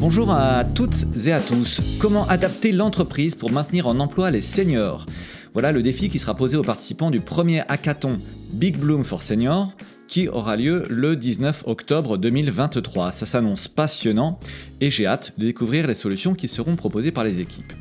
Bonjour à toutes et à tous. Comment adapter l'entreprise pour maintenir en emploi les seniors? Voilà le défi qui sera posé aux participants du premier hackathon Big Bloom for Seniors qui aura lieu le 19 octobre 2023. Ça s'annonce passionnant et j'ai hâte de découvrir les solutions qui seront proposées par les équipes.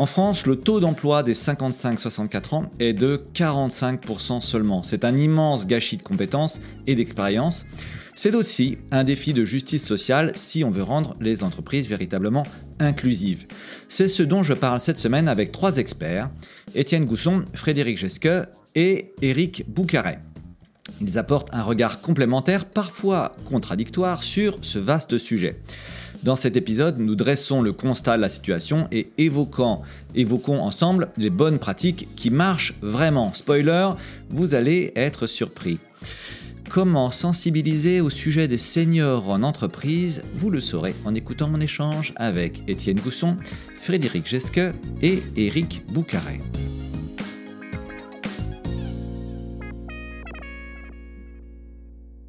En France, le taux d'emploi des 55-64 ans est de 45% seulement. C'est un immense gâchis de compétences et d'expérience. C'est aussi un défi de justice sociale si on veut rendre les entreprises véritablement inclusives. C'est ce dont je parle cette semaine avec trois experts, Étienne Gousson, Frédéric Gesque et Éric Boucaret. Ils apportent un regard complémentaire, parfois contradictoire, sur ce vaste sujet. Dans cet épisode, nous dressons le constat de la situation et évoquons, évoquons ensemble les bonnes pratiques qui marchent vraiment. Spoiler, vous allez être surpris. Comment sensibiliser au sujet des seniors en entreprise? Vous le saurez en écoutant mon échange avec Étienne Gousson, Frédéric Gesque et Éric Boucaret.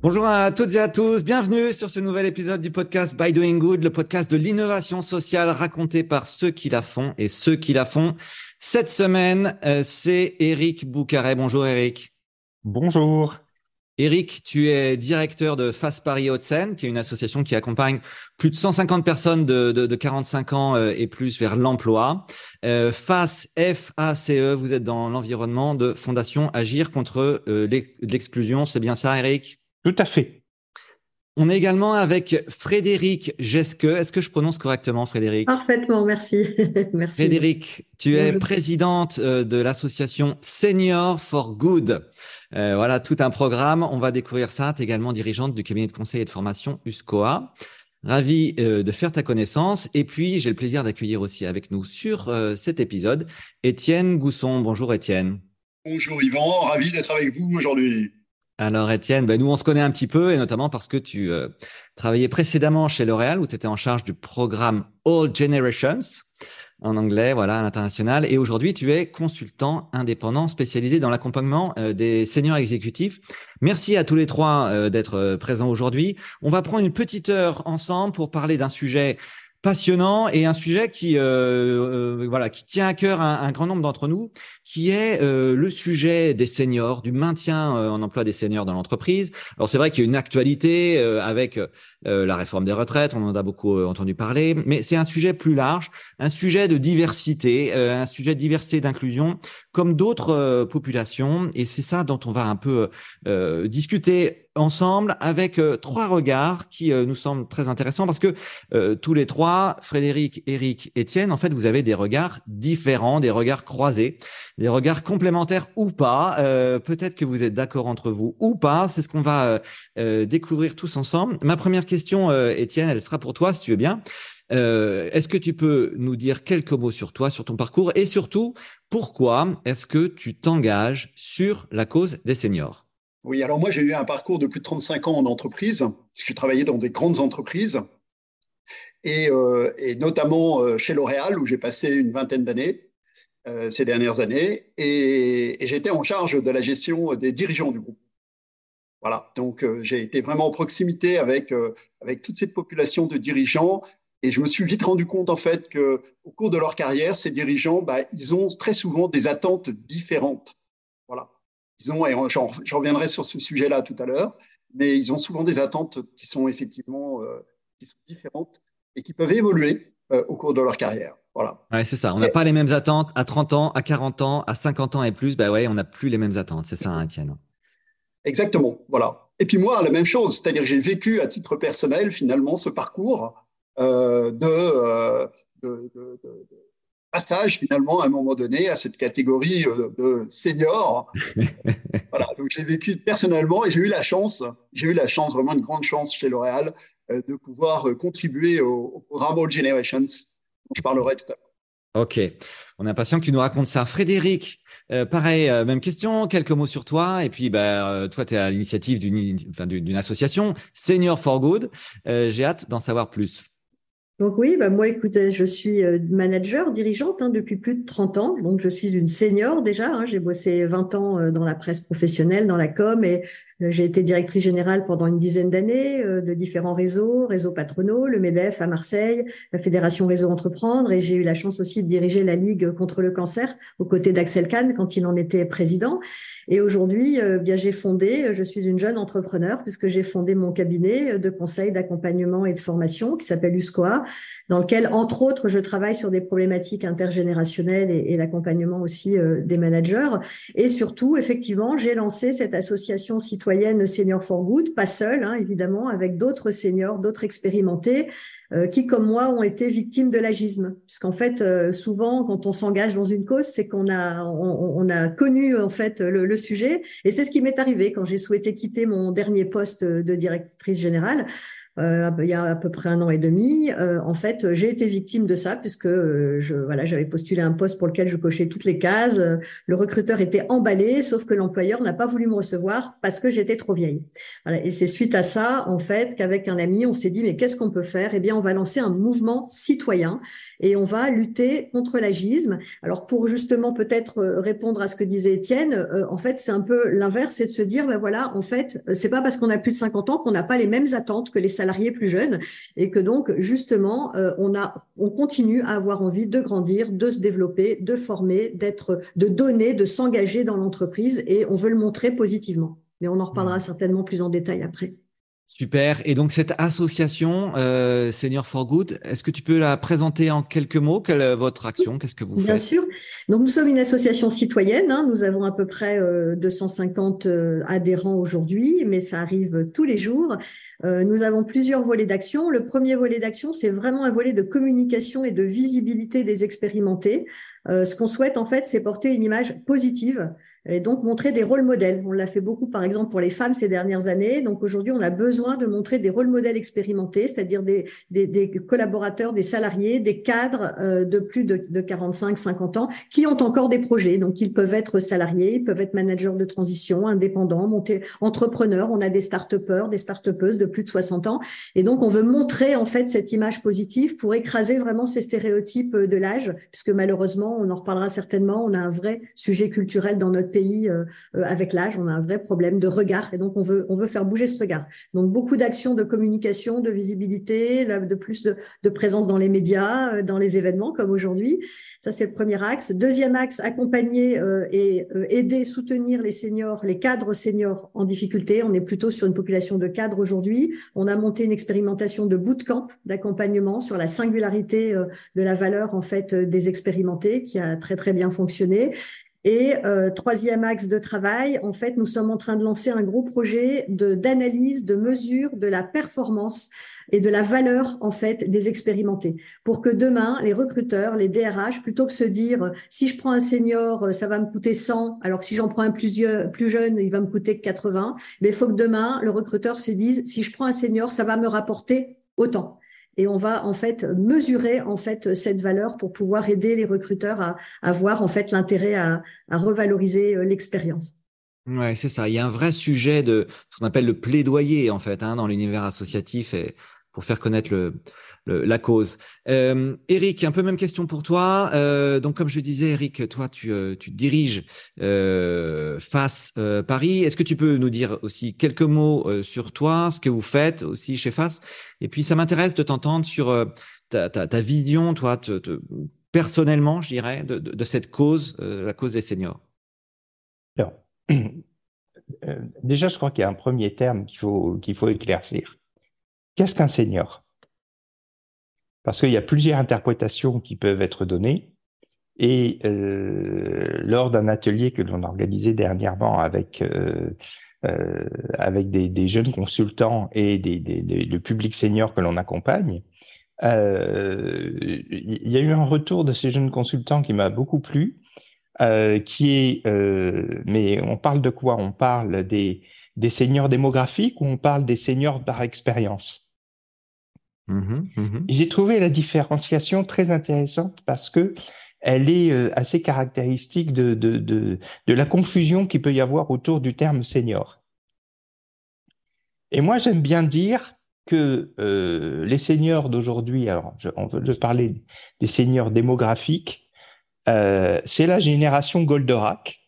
Bonjour à toutes et à tous, bienvenue sur ce nouvel épisode du podcast By Doing Good, le podcast de l'innovation sociale raconté par ceux qui la font et ceux qui la font. Cette semaine, euh, c'est Eric Boucaret. Bonjour Eric. Bonjour. Eric, tu es directeur de Face Paris Haute-Seine, qui est une association qui accompagne plus de 150 personnes de, 45 ans euh, et plus vers l'emploi. Euh, Face, F-A-C-E, vous êtes dans l'environnement de Fondation Agir contre l'exclusion. C'est bien ça, Eric tout à fait. On est également avec Frédéric Gesque. Est-ce que je prononce correctement, Frédéric? Parfaitement, merci. merci. Frédéric, tu es présidente euh, de l'association Senior for Good. Euh, voilà, tout un programme. On va découvrir ça. Tu es également dirigeante du cabinet de conseil et de formation USCOA. Ravi euh, de faire ta connaissance. Et puis, j'ai le plaisir d'accueillir aussi avec nous sur cet épisode Étienne Gousson. Bonjour Étienne. Bonjour Yvan, ravi d'être avec vous aujourd'hui. Alors Étienne, ben nous on se connaît un petit peu et notamment parce que tu euh, travaillais précédemment chez L'Oréal où tu étais en charge du programme All Generations en anglais, voilà, à l'international. Et aujourd'hui, tu es consultant indépendant spécialisé dans l'accompagnement euh, des seniors exécutifs. Merci à tous les trois euh, d'être présents aujourd'hui. On va prendre une petite heure ensemble pour parler d'un sujet passionnant et un sujet qui euh, euh, voilà qui tient à cœur un, un grand nombre d'entre nous, qui est euh, le sujet des seniors, du maintien euh, en emploi des seniors dans l'entreprise. Alors c'est vrai qu'il y a une actualité avec la réforme des retraites, on en a beaucoup entendu parler, mais c'est un sujet plus large, un sujet de diversité, un sujet de diversité d'inclusion, comme d'autres populations, et c'est ça dont on va un peu discuter ensemble avec euh, trois regards qui euh, nous semblent très intéressants parce que euh, tous les trois, Frédéric, Eric, Étienne, en fait, vous avez des regards différents, des regards croisés, des regards complémentaires ou pas. Peut-être que vous êtes d'accord entre vous ou pas. C'est ce qu'on va découvrir tous ensemble. Ma première question, Étienne, elle sera pour toi, si tu veux bien. est-ce que tu peux nous dire quelques mots sur toi, sur ton parcours et surtout, pourquoi est-ce que tu t'engages sur la cause des seniors? Oui, alors moi j'ai eu un parcours de plus de 35 ans en entreprise. J'ai travaillé dans des grandes entreprises et, euh, notamment euh, chez L'Oréal où j'ai passé une vingtaine d'années euh, ces dernières années et, j'étais en charge de la gestion des dirigeants du groupe. Voilà, donc j'ai été vraiment en proximité avec, avec toute cette population de dirigeants et je me suis vite rendu compte en fait que au cours de leur carrière, ces dirigeants, bah, ils ont très souvent des attentes différentes. Voilà ils ont, et je reviendrai sur ce sujet-là tout à l'heure, mais ils ont souvent des attentes qui sont effectivement euh, qui sont différentes et qui peuvent évoluer euh, au cours de leur carrière. Voilà. Ouais, c'est ça. On n'a pas les mêmes attentes à 30 ans, à 40 ans, à 50 ans et plus. Bah ouais, on n'a plus les mêmes attentes. C'est ça, hein, Étienne. Exactement. Voilà. Et puis moi, la même chose. C'est-à-dire que j'ai vécu à titre personnel, finalement, ce parcours euh, de, de, de, de passage finalement à un moment donné à cette catégorie euh, de seniors. voilà, donc j'ai vécu personnellement et j'ai eu la chance, j'ai eu la chance, vraiment une grande chance chez L'Oréal, euh, de pouvoir euh, contribuer au, programme All Generations, dont je parlerai tout à l'heure. Ok, on est impatient que tu nous racontes ça. Frédéric, pareil, même question, quelques mots sur toi. Et puis, bah, toi, tu es à l'initiative d'une association, Senior for Good. J'ai hâte d'en savoir plus. Donc oui, bah moi, écoutez, je suis euh, manager, dirigeante hein, depuis plus de 30 ans. Donc je suis une senior déjà. Hein. J'ai bossé 20 ans euh, dans la presse professionnelle, dans la com, et J'ai été directrice générale pendant une dizaine d'années de différents réseaux, réseaux patronaux, le MEDEF à Marseille, la Fédération Réseau Entreprendre, et j'ai eu la chance aussi de diriger la Ligue contre le cancer aux côtés d'Axel Kahn quand il en était président. Et aujourd'hui, bien j'ai fondé, je suis une jeune entrepreneur puisque j'ai fondé mon cabinet de conseil, d'accompagnement et de formation qui s'appelle USCOA, dans lequel, entre autres, je travaille sur des problématiques intergénérationnelles et, et l'accompagnement aussi des managers. Et surtout, effectivement, j'ai lancé cette association citoyenne Senior for Good, pas seule, hein, évidemment, avec d'autres seniors, d'autres expérimentés, euh, qui, comme moi, ont été victimes de l'agisme. Puisqu'en fait, euh, souvent, quand on s'engage dans une cause, c'est qu'on a, on, a connu en fait le sujet. Et c'est ce qui m'est arrivé quand j'ai souhaité quitter mon dernier poste de directrice générale. Euh, il y a à peu près un an et demi. Euh, en fait, j'ai été victime de ça puisque euh, je, voilà, j'avais postulé un poste pour lequel je cochais toutes les cases. Le recruteur était emballé, sauf que l'employeur n'a pas voulu me recevoir parce que j'étais trop vieille. Voilà. Et c'est suite à ça, en fait, qu'avec un ami, on s'est dit mais qu'est-ce qu'on peut faire? Eh bien, on va lancer un mouvement citoyen et on va lutter contre l'agisme. Alors, pour justement peut-être répondre à ce que disait Étienne, en fait, c'est un peu l'inverse, c'est de se dire ben voilà, en fait, c'est pas parce qu'on a plus de 50 ans qu'on n'a pas les mêmes attentes que les plus jeunes et que donc justement euh, on a on continue à avoir envie de grandir, de se développer, de former, d'être de donner, de s'engager dans l'entreprise et on veut le montrer positivement. Mais on en reparlera mmh. certainement plus en détail après. Super. Et donc cette association euh, Senior for Good, est-ce que tu peux la présenter en quelques mots? Quelle est votre action? Qu'est-ce que vous faites? Bien sûr. Donc nous sommes une association citoyenne. Hein. Nous avons à peu près 250 euh, euh, adhérents aujourd'hui, mais ça arrive tous les jours. Euh, nous avons plusieurs volets d'action. Le premier volet d'action, c'est vraiment un volet de communication et de visibilité des expérimentés. Euh, ce qu'on souhaite en fait, c'est porter une image positive et donc montrer des rôles modèles. On l'a fait beaucoup, par exemple, pour les femmes ces dernières années. Donc aujourd'hui, on a besoin de montrer des rôles modèles expérimentés, c'est-à-dire des, des, des, collaborateurs, des salariés, des cadres euh, de plus de, de 45, 50 ans qui ont encore des projets. Donc ils peuvent être salariés, ils peuvent être managers de transition, indépendants, monter entrepreneurs. On a des start-upers, des start-upeuses de plus de 60 ans. Et donc on veut montrer en fait cette image positive pour écraser vraiment ces stéréotypes de l'âge, puisque malheureusement, on en reparlera certainement, on a un vrai sujet culturel dans notre pays euh, euh, avec l'âge. On a un vrai problème de regard et donc on veut, on veut faire bouger ce regard. Donc beaucoup d'actions de communication, de visibilité, de plus de, de présence dans les médias, euh, dans les événements comme aujourd'hui. Ça, c'est le premier axe. Deuxième axe, accompagner et aider, soutenir les seniors, les cadres seniors en difficulté. On est plutôt sur une population de cadres aujourd'hui. On a monté une expérimentation de bootcamp d'accompagnement sur la singularité de la valeur en fait des expérimentés qui a très très bien fonctionné. Et euh, troisième axe de travail, en fait, nous sommes en train de lancer un gros projet d'analyse, de mesure de la performance et de la valeur en fait des expérimentés pour que demain les recruteurs, les DRH, plutôt que se dire si je prends un senior, ça va me coûter 100, alors que si j'en prends un plus, plus jeune, il va me coûter 80. Mais il faut que demain le recruteur se dise si je prends un senior, ça va me rapporter autant et on va en fait mesurer en fait cette valeur pour pouvoir aider les recruteurs à, à voir en fait l'intérêt à, à, revaloriser euh, l'expérience. Ouais, c'est ça. Il y a un vrai sujet de ce qu'on appelle le plaidoyer en fait hein, dans l'univers associatif et pour faire connaître le, la cause. Euh, Eric, un peu même question pour toi. Euh, donc, comme je disais, Eric, toi, tu, euh, tu diriges euh, FAS euh, Paris. Est-ce que tu peux nous dire aussi quelques mots euh, sur toi, ce que vous faites aussi chez FAS Et puis, ça m'intéresse de t'entendre sur ta, ta, ta, vision, toi, te, te, personnellement, je dirais, de, de, de cette cause, la cause des seniors. Alors, déjà, je crois qu'il y a un premier terme qu'il faut, qu'il faut éclaircir Qu'est-ce qu'un senior? Parce qu'il y a plusieurs interprétations qui peuvent être données. Et euh, lors d'un atelier que l'on a organisé dernièrement avec, euh, euh, avec des, des, jeunes consultants et des, des, le public senior que l'on accompagne, euh, il y a eu un retour de ces jeunes consultants qui m'a beaucoup plu, euh, qui est, euh, mais on parle de quoi? On parle des, des seniors démographiques ou on parle des seniors par expérience? Mmh mmh J'ai trouvé la différenciation très intéressante parce que elle est euh, assez caractéristique de, de, de, de la confusion qu'il peut y avoir autour du terme senior. Et moi, j'aime bien dire que euh, les seniors d'aujourd'hui, alors je, on veut parler des seniors démographiques, euh, c'est la génération Goldorak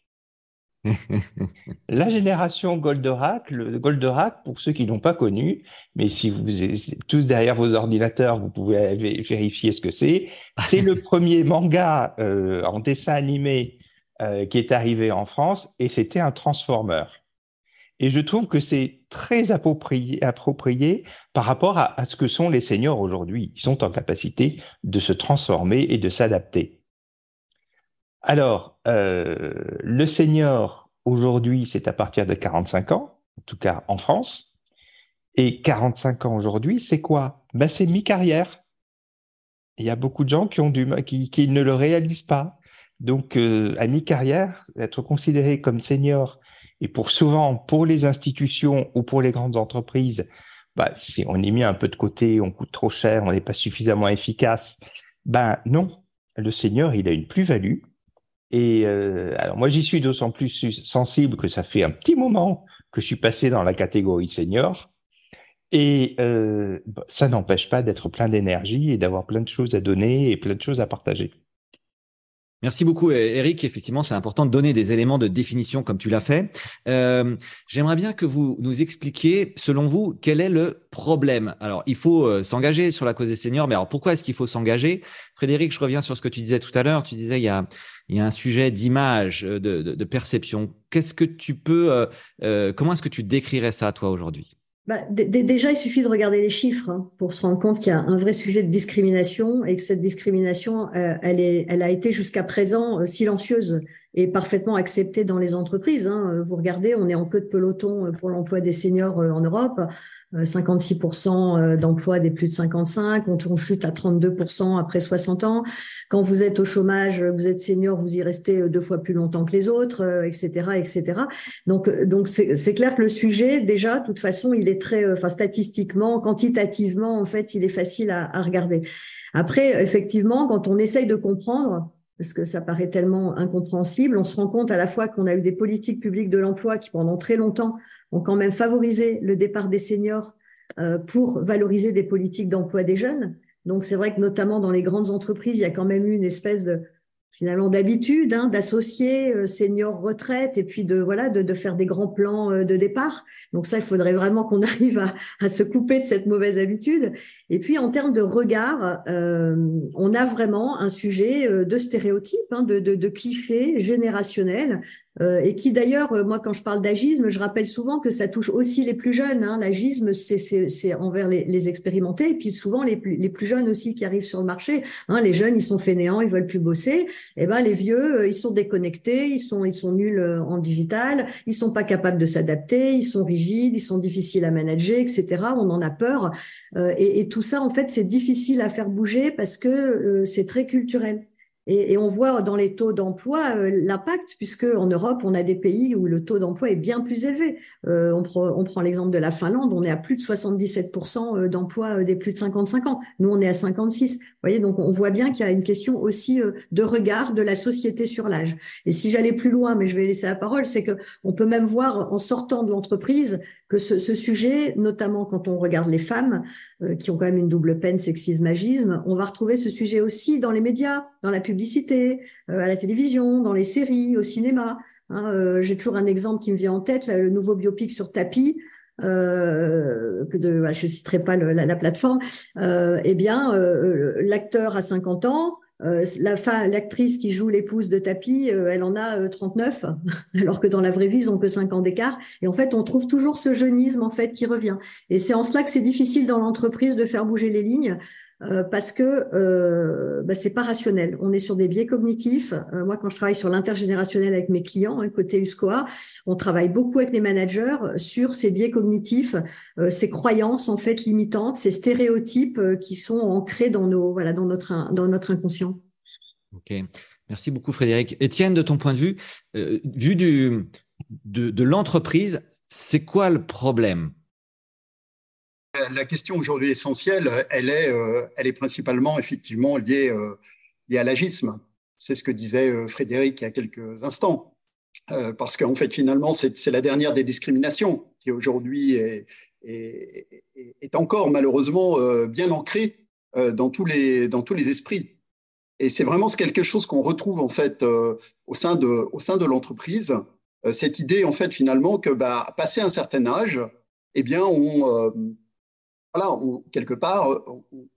la génération Goldorak, le Goldorak, pour ceux qui n'ont pas connu, mais si vous êtes tous derrière vos ordinateurs, vous pouvez vérifier ce que c'est. C'est le premier manga euh, en dessin animé euh, qui est arrivé en France et c'était un Transformer. Et je trouve que c'est très approprié, approprié, par rapport à, à, ce que sont les seniors aujourd'hui. Ils sont en capacité de se transformer et de s'adapter. Alors, euh, le senior, aujourd'hui, c'est à partir de 45 ans, en tout cas en France. Et 45 ans aujourd'hui, c'est quoi? Ben, C'est mi-carrière. Il y a beaucoup de gens qui, ne le réalisent pas. Donc, euh, à mi-carrière, être considéré comme senior, et pour souvent, pour les institutions ou pour les grandes entreprises, bah, si on est mis un peu de côté, on coûte trop cher, on n'est pas suffisamment efficace, ben non, le senior, il a une plus-value et euh, alors moi, j'y suis d'autant plus sensible que ça fait un petit moment que je suis passé dans la catégorie senior. Et euh, ça n'empêche pas d'être plein d'énergie et d'avoir plein de choses à donner et plein de choses à partager. Merci beaucoup, Eric. Effectivement, c'est important de donner des éléments de définition comme tu l'as fait. Euh, J'aimerais bien que vous nous expliquiez, selon vous, quel est le problème. Alors, il faut s'engager sur la cause des seniors, mais alors pourquoi est-ce qu'il faut s'engager? Frédéric, je reviens sur ce que tu disais tout à l'heure. Tu disais il y a, il y a un sujet d'image, de, de, perception. Qu'est-ce que tu peux, euh, euh comment est-ce que tu décrirais ça, toi, aujourd'hui? Bah, déjà, il suffit de regarder les chiffres hein, pour se rendre compte qu'il y a un vrai sujet de discrimination et que cette discrimination, euh, elle, a été jusqu'à présent euh, silencieuse et parfaitement acceptée dans les entreprises. Hein. Vous regardez, on est en queue de peloton euh, pour l'emploi des seniors en Europe. 56% euh, d'emplois des plus de 55, on chute à 32% après 60 ans. Quand vous êtes au chômage, vous êtes senior, vous y restez euh, deux fois plus longtemps que les autres, etc., euh, etc. Donc, donc c'est clair que le sujet, déjà, de toute façon, il est très, enfin, statistiquement, quantitativement, en fait, il est facile à, à regarder. Après, effectivement, quand on essaye de comprendre, parce que ça paraît tellement incompréhensible, on se rend compte à la fois qu'on a eu des politiques publiques de l'emploi qui, pendant très longtemps, ont quand même favorisé le départ des seniors euh, pour valoriser des politiques d'emploi des jeunes. Donc c'est vrai que notamment dans les grandes entreprises, il y a quand même eu une espèce de finalement d'habitude hein, d'associer euh, seniors retraite et puis de voilà de, de, faire des grands plans euh, de départ. Donc ça, il faudrait vraiment qu'on arrive à, à, se couper de cette mauvaise habitude. Et puis en termes de regard, euh, on a vraiment un sujet de stéréotypes, hein, de, de, de clichés générationnels euh, et qui d'ailleurs, euh, moi quand je parle d'agisme, je rappelle souvent que ça touche aussi les plus jeunes. Hein. L'agisme, c'est envers les, expérimentés, et puis souvent les plus, jeunes aussi qui arrivent sur le marché. Hein. Les jeunes, ils sont fainéants, ils veulent plus bosser. Et eh ben les vieux, euh, ils sont déconnectés, ils sont ils sont nuls en digital, ils sont pas capables de s'adapter, ils sont rigides, ils sont difficiles à manager, etc. On en a peur. et, et, tout ça, en fait, c'est difficile à faire bouger parce que c'est très culturel. Et, on voit dans les taux d'emploi euh, l'impact, puisque en Europe, on a des pays où le taux d'emploi est bien plus élevé. Euh, on, prend l'exemple de la Finlande, on est à plus de 77% euh, d'emploi des plus de 55 ans. Nous, on est à 56. Vous voyez, donc on voit bien qu'il y a une question aussi de regard de la société sur l'âge. Et si j'allais plus loin, mais je vais laisser la parole, c'est que on peut même voir en sortant de l'entreprise que ce, ce, sujet, notamment quand on regarde les femmes, euh, qui ont quand même une double peine sexisme-agisme, on va retrouver ce sujet aussi dans les médias, dans la publicité, euh, à la télévision, dans les séries, au cinéma. Hein, euh, J'ai toujours un exemple qui me vient en tête, là, le nouveau biopic sur tapis. Euh, que de, je citerai pas la, la, plateforme. eh bien, l'acteur a 50 ans, euh, la l'actrice qui joue l'épouse de Tapi, euh, elle en a 39, euh, alors que dans la vraie vie, ils ont que 5 ans d'écart. Et en fait, on trouve toujours ce jeunisme en fait qui revient. Et c'est en cela que c'est difficile dans l'entreprise de faire bouger les lignes. Euh, parce que euh, bah, c'est pas rationnel. On est sur des biais cognitifs. Euh, moi, quand je travaille sur l'intergénérationnel avec mes clients, hein, côté USCOA, on travaille beaucoup avec les managers sur ces biais cognitifs, euh, ces croyances en fait limitantes, ces stéréotypes qui sont ancrés dans nos voilà dans notre dans notre inconscient. Ok, merci beaucoup Frédéric. Étienne, de ton point de vue, vu du de, de l'entreprise, c'est quoi le problème? La question aujourd'hui essentielle, elle est, euh, elle est principalement effectivement liée, euh, liée à l'agisme. C'est ce que disait euh, Frédéric il y a quelques instants. parce qu'en fait, finalement, c'est la dernière des discriminations qui aujourd'hui est, encore malheureusement bien ancrée dans, tous les, dans tous les esprits. Et c'est vraiment quelque chose qu'on retrouve en fait au sein de, de l'entreprise cette idée, en fait, finalement, que bah, passé un certain âge, eh bien, on, voilà, quelque part,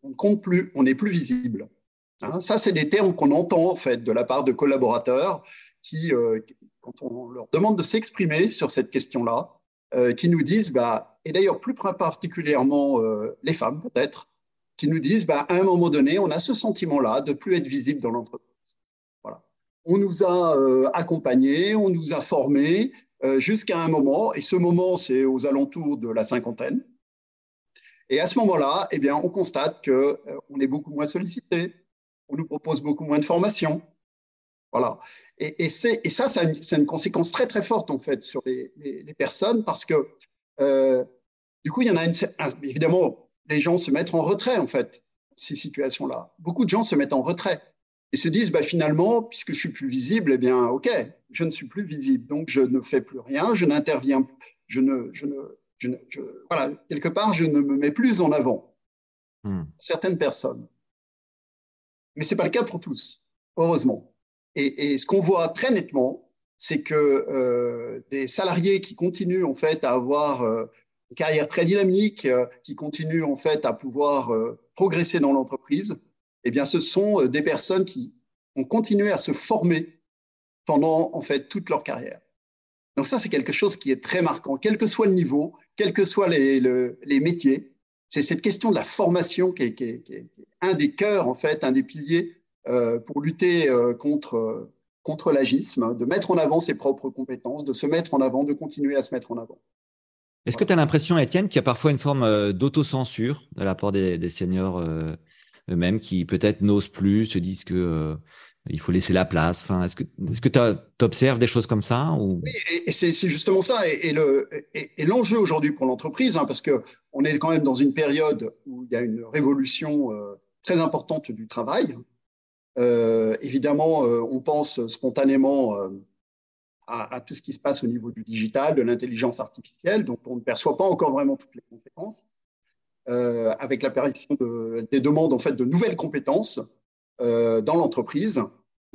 on ne compte plus, on n'est plus visible. Hein, ça, c'est des termes qu'on entend, en fait, de la part de collaborateurs qui, quand on leur demande de s'exprimer sur cette question-là, qui nous disent, bah, et d'ailleurs plus particulièrement les femmes peut-être, qui nous disent, bah, à un moment donné, on a ce sentiment-là de plus être visible dans l'entreprise. Voilà. On nous a euh, accompagnés, on nous a formés euh, jusqu'à un moment, et ce moment, c'est aux alentours de la cinquantaine. Et à ce moment-là, eh bien, on constate qu'on euh, on est beaucoup moins sollicité, on nous propose beaucoup moins de formations. Voilà. Et, ça, c'est une, conséquence très, très forte, en fait, sur les, personnes, parce que, du coup, il y en a une, évidemment, les gens se mettent en retrait, en fait, ces situations-là. Beaucoup de gens se mettent en retrait et se disent, bah, finalement, puisque je suis plus visible, eh bien, OK, je ne suis plus visible, donc je ne fais plus rien, je n'interviens, ne, je ne, je ne voilà, quelque part, je ne me mets plus en avant. Hmm. Certaines personnes. Mais ce n'est pas le cas pour tous, heureusement. Et, et ce qu'on voit très nettement, c'est que euh, des salariés qui continuent en fait à avoir euh, une carrière très dynamique euh, qui continue en fait à pouvoir euh, progresser dans l'entreprise, eh bien, ce sont euh, des personnes qui ont continué à se former pendant en fait toute leur carrière. Donc ça, c'est quelque chose qui est très marquant, quel que soit le niveau, quels que soient les, métiers. C'est cette question de la formation qui est, un des cœurs, en fait, un des piliers euh, pour lutter euh, contre, contre l'agisme, de mettre en avant ses propres compétences, de se mettre en avant, de continuer à se mettre en avant. Est-ce que tu as l'impression, Étienne, qu'il y a parfois une forme euh, d'autocensure de la part des, seniors euh, eux-mêmes qui peut-être n'osent plus, se disent que euh, il faut laisser la place. Est-ce que tu observes des choses comme ça ou... Oui, et, c'est justement ça. Et, le et, l'enjeu aujourd'hui pour l'entreprise, hein, parce que on est quand même dans une période où il y a une révolution très importante du travail. évidemment, on pense spontanément à, tout ce qui se passe au niveau du digital, de l'intelligence artificielle, donc on ne perçoit pas encore vraiment toutes les conséquences, euh, avec l'apparition de, des demandes en fait de nouvelles compétences euh, dans l'entreprise.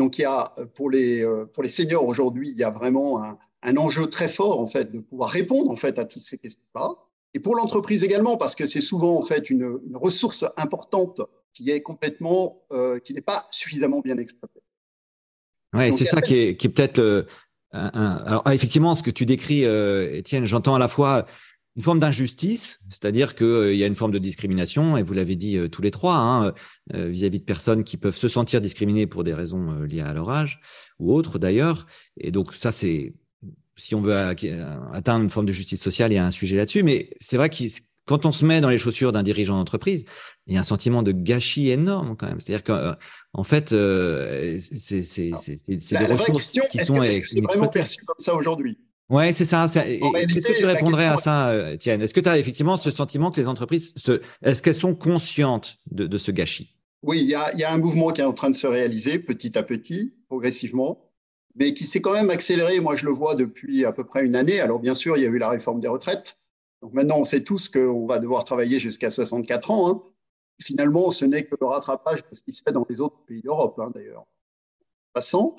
Donc il y a pour les euh, pour les seniors aujourd'hui, il y a vraiment un, un, enjeu très fort en fait de pouvoir répondre en fait à toutes ces questions-là. Et pour l'entreprise également, parce que c'est souvent en fait une, une, ressource importante qui est complètement, euh, qui n'est pas suffisamment bien exploitée. Ouais, c'est ça qui est, qui est peut-être alors effectivement, ce que tu décris, euh, Étienne, j'entends à la fois une forme d'injustice, c'est-à-dire qu'il euh, y a une forme de discrimination, et vous l'avez dit euh, tous les trois, hein, vis-à-vis de personnes qui peuvent se sentir discriminées pour des raisons liées à leur âge ou autres d'ailleurs. Et donc ça, c'est si on veut atteindre une forme de justice sociale, il y a un sujet là-dessus. Mais c'est vrai que quand on se met dans les chaussures d'un dirigeant d'entreprise, il y a un sentiment de gâchis énorme quand même. C'est-à-dire qu'en fait, euh, c'est des ressources qui sont est -ce vraiment perçu comme ça aujourd'hui? Ouais, c'est ça. Qu'est-ce que tu répondrais à ça, euh, Étienne? Est-ce que tu as effectivement ce sentiment que les entreprises, est-ce qu'elles sont conscientes de, ce gâchis? Oui, il y, a, il y, a, un mouvement qui est en train de se réaliser petit à petit, progressivement, mais qui s'est quand même accéléré. Moi, je le vois depuis à peu près une année. Alors, bien sûr, il y a eu la réforme des retraites. Donc maintenant, on sait tous qu'on va devoir travailler jusqu'à 64 ans. Hein. Finalement, ce n'est que le rattrapage de ce qui se fait dans les autres pays d'Europe, hein, d'ailleurs. Passant,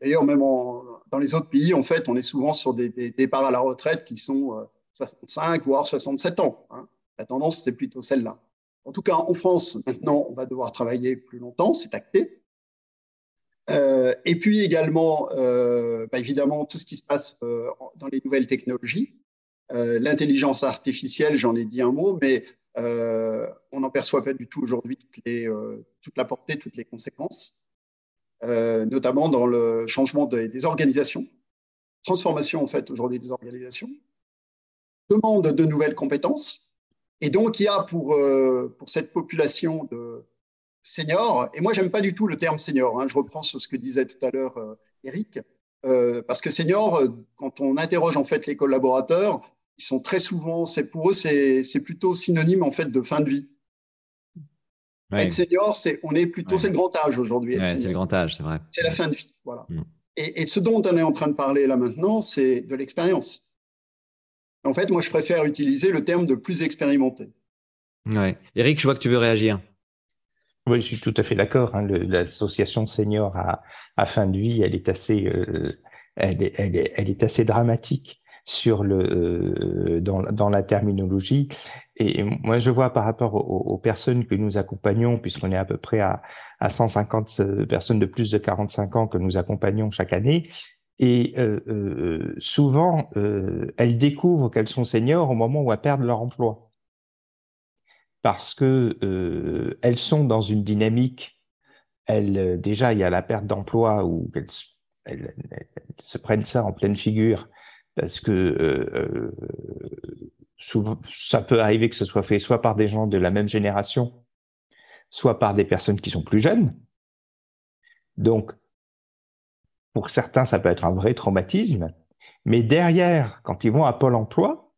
d'ailleurs, même dans les autres pays, en fait, on est souvent sur des, départs à la retraite qui sont 65, euh, voire 67 ans. Hein. La tendance, c'est plutôt celle-là. En tout cas, en France, maintenant, on va devoir travailler plus longtemps, c'est acté. Euh, et puis également, euh, bah, évidemment, tout ce qui se passe dans les nouvelles technologies. L'intelligence artificielle, j'en ai dit un mot, mais on n'en perçoit pas du tout aujourd'hui toute la portée, toutes les conséquences, notamment dans le changement des, organisations, transformation en fait aujourd'hui des organisations, demande de nouvelles compétences. Et donc, il y a pour, pour cette population de seniors, et moi, j'aime pas du tout le terme senior, hein, je reprends ce que disait tout à l'heure Eric, euh, parce que senior, quand on interroge en fait les collaborateurs, ils sont très souvent, c'est pour eux, c'est plutôt synonyme en fait de fin de vie. Être senior, c'est on est plutôt, c'est le grand âge aujourd'hui. c'est le grand âge, c'est vrai. C'est la fin de vie, voilà. Mm. Et, et, ce dont on est en train de parler là maintenant, c'est de l'expérience. En fait, moi, je préfère utiliser le terme de plus expérimenté. Ouais. Eric, je vois que tu veux réagir. Oui, je suis tout à fait d'accord. Hein. L'association senior à, à, fin de vie, elle est assez, euh, elle est, elle est, elle est assez dramatique sur le, dans, dans, la terminologie. Et moi, je vois par rapport aux, personnes que nous accompagnons, puisqu'on est à peu près à, à, 150 personnes de plus de 45 ans que nous accompagnons chaque année, et euh, euh, souvent, euh, elles découvrent qu'elles sont seniors au moment où elles perdent leur emploi. Parce que euh, elles sont dans une dynamique, elles, déjà, il y a la perte d'emploi où elles, se prennent ça en pleine figure, parce que souvent, ça peut arriver que ce soit fait soit par des gens de la même génération, soit par des personnes qui sont plus jeunes. Donc, pour certains, ça peut être un vrai traumatisme. Mais derrière, quand ils vont à Pôle emploi,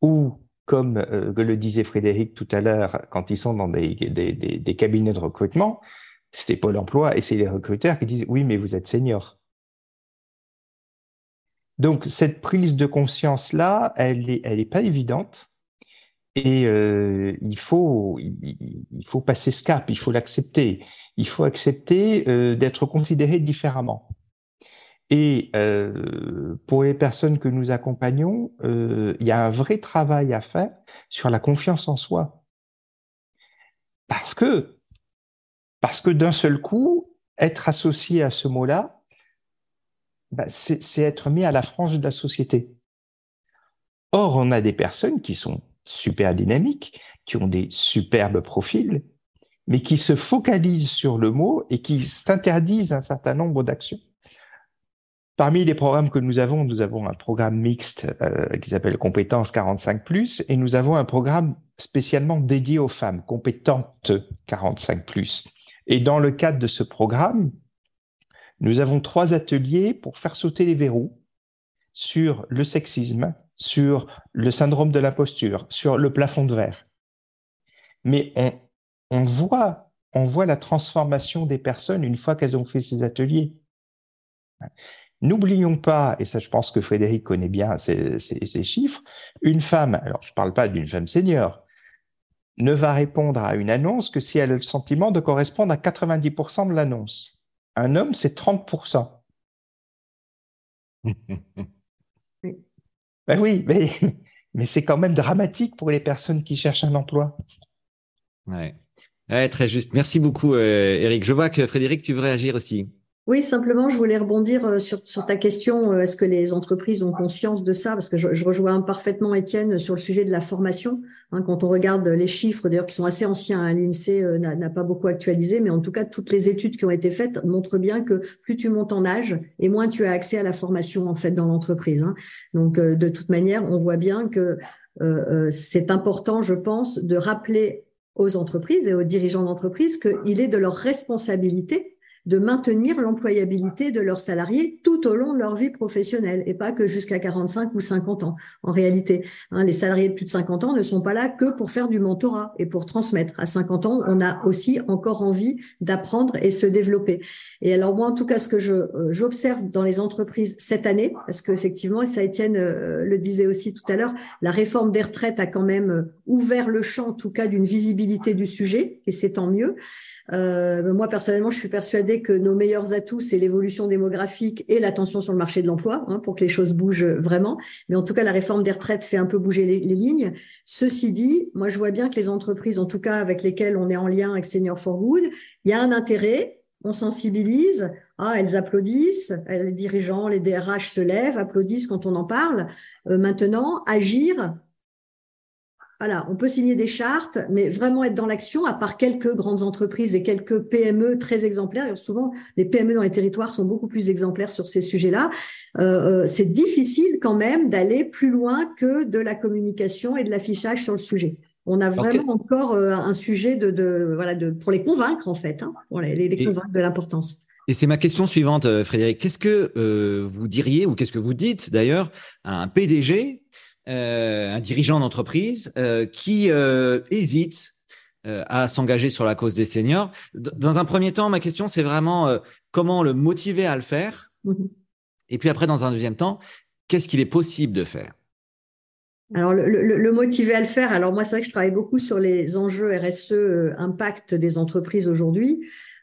ou comme euh, le disait Frédéric tout à l'heure, quand ils sont dans des, cabinets de recrutement, c'est Pôle emploi et c'est les recruteurs qui disent oui, mais vous êtes senior. Donc cette prise de conscience-là, elle n'est elle est pas évidente. Et euh, il, faut, il, faut passer ce cap, il faut l'accepter. Il faut accepter euh, d'être considéré différemment. Et euh, pour les personnes que nous accompagnons, euh, il y a un vrai travail à faire sur la confiance en soi. Parce que, parce que d'un seul coup, être associé à ce mot-là, bah, c'est être mis à la frange de la société. Or, on a des personnes qui sont super dynamiques, qui ont des superbes profils, mais qui se focalisent sur le mot et qui s'interdisent un certain nombre d'actions. Parmi les programmes que nous avons, nous avons un programme mixte euh, qui s'appelle Compétences 45+, et nous avons un programme spécialement dédié aux femmes, Compétentes 45+. Et dans le cadre de ce programme, nous avons trois ateliers pour faire sauter les verrous sur le sexisme, sur le syndrome de l'imposture, sur le plafond de verre. Mais on, voit, on voit la transformation des personnes une fois qu'elles ont fait ces ateliers. N'oublions pas, et ça je pense que Frédéric connaît bien ces, chiffres, une femme, alors je ne parle pas d'une femme senior, ne va répondre à une annonce que si elle a le sentiment de correspondre à 90% de l'annonce. Un homme, c'est 30%. ben oui, mais, mais c'est quand même dramatique pour les personnes qui cherchent un emploi. Ouais. très juste. Merci beaucoup, Eric. Euh, je vois que Frédéric, tu veux réagir aussi. Oui, simplement, je voulais rebondir euh, sur, sur ta question. Euh, est-ce que les entreprises ont conscience de ça? Parce que je, je, rejoins parfaitement Étienne sur le sujet de la formation. Hein, quand on regarde les chiffres, d'ailleurs, qui sont assez anciens, hein, l'INSEE euh, n'a pas beaucoup actualisé, mais en tout cas, toutes les études qui ont été faites montrent bien que plus tu montes en âge et moins tu as accès à la formation en fait dans l'entreprise. Hein. Donc, de toute manière, on voit bien que euh, c'est important, je pense, de rappeler aux entreprises et aux dirigeants d'entreprise qu'il est de leur responsabilité de maintenir l'employabilité de leurs salariés tout au long de leur vie professionnelle et pas que jusqu'à 45 ou 50 ans. En réalité, hein, les salariés de plus de 50 ans ne sont pas là que pour faire du mentorat et pour transmettre. À 50 ans, on a aussi encore envie d'apprendre et se développer. Et alors moi, en tout cas, ce que euh, j'observe dans les entreprises cette année, parce qu'effectivement, et ça Étienne euh, le disait aussi tout à l'heure, la réforme des retraites a quand même euh, ouvert le champ, en tout cas, d'une visibilité du sujet, et c'est tant mieux. Euh, moi, personnellement, je suis persuadée que nos meilleurs atouts, c'est l'évolution démographique et l'attention sur le marché de l'emploi, hein, pour que les choses bougent vraiment. Mais en tout cas, la réforme des retraites fait un peu bouger les, lignes. Ceci dit, moi, je vois bien que les entreprises, en tout cas avec lesquelles on est en lien avec Senior for Good, il y a un intérêt, on sensibilise, ah, elles applaudissent, les dirigeants, les DRH se lèvent, applaudissent quand on en parle. Euh, maintenant, agir, voilà, on peut signer des chartes, mais vraiment être dans l'action, à part quelques grandes entreprises et quelques PME très exemplaires. Et souvent, les PME dans les territoires sont beaucoup plus exemplaires sur ces sujets-là. Euh, euh, c'est difficile quand même d'aller plus loin que de la communication et de l'affichage sur le sujet. On a vraiment encore euh, un sujet de, voilà, de, pour les convaincre en fait, hein, pour les, les convaincre de l'importance. Et c'est ma question suivante, Frédéric. Qu'est-ce que vous diriez, ou qu'est-ce que vous dites d'ailleurs, à un PDG un dirigeant d'entreprise euh, qui euh, hésite à s'engager sur la cause des seniors. Dans un premier temps, ma question, c'est vraiment comment le motiver à le faire. Mm-hmm. Et puis après, dans un deuxième temps, qu'est-ce qu'il est possible de faire? Alors, le, le, motiver à le faire, alors moi, c'est vrai que je travaille beaucoup sur les enjeux RSE, impact des entreprises aujourd'hui.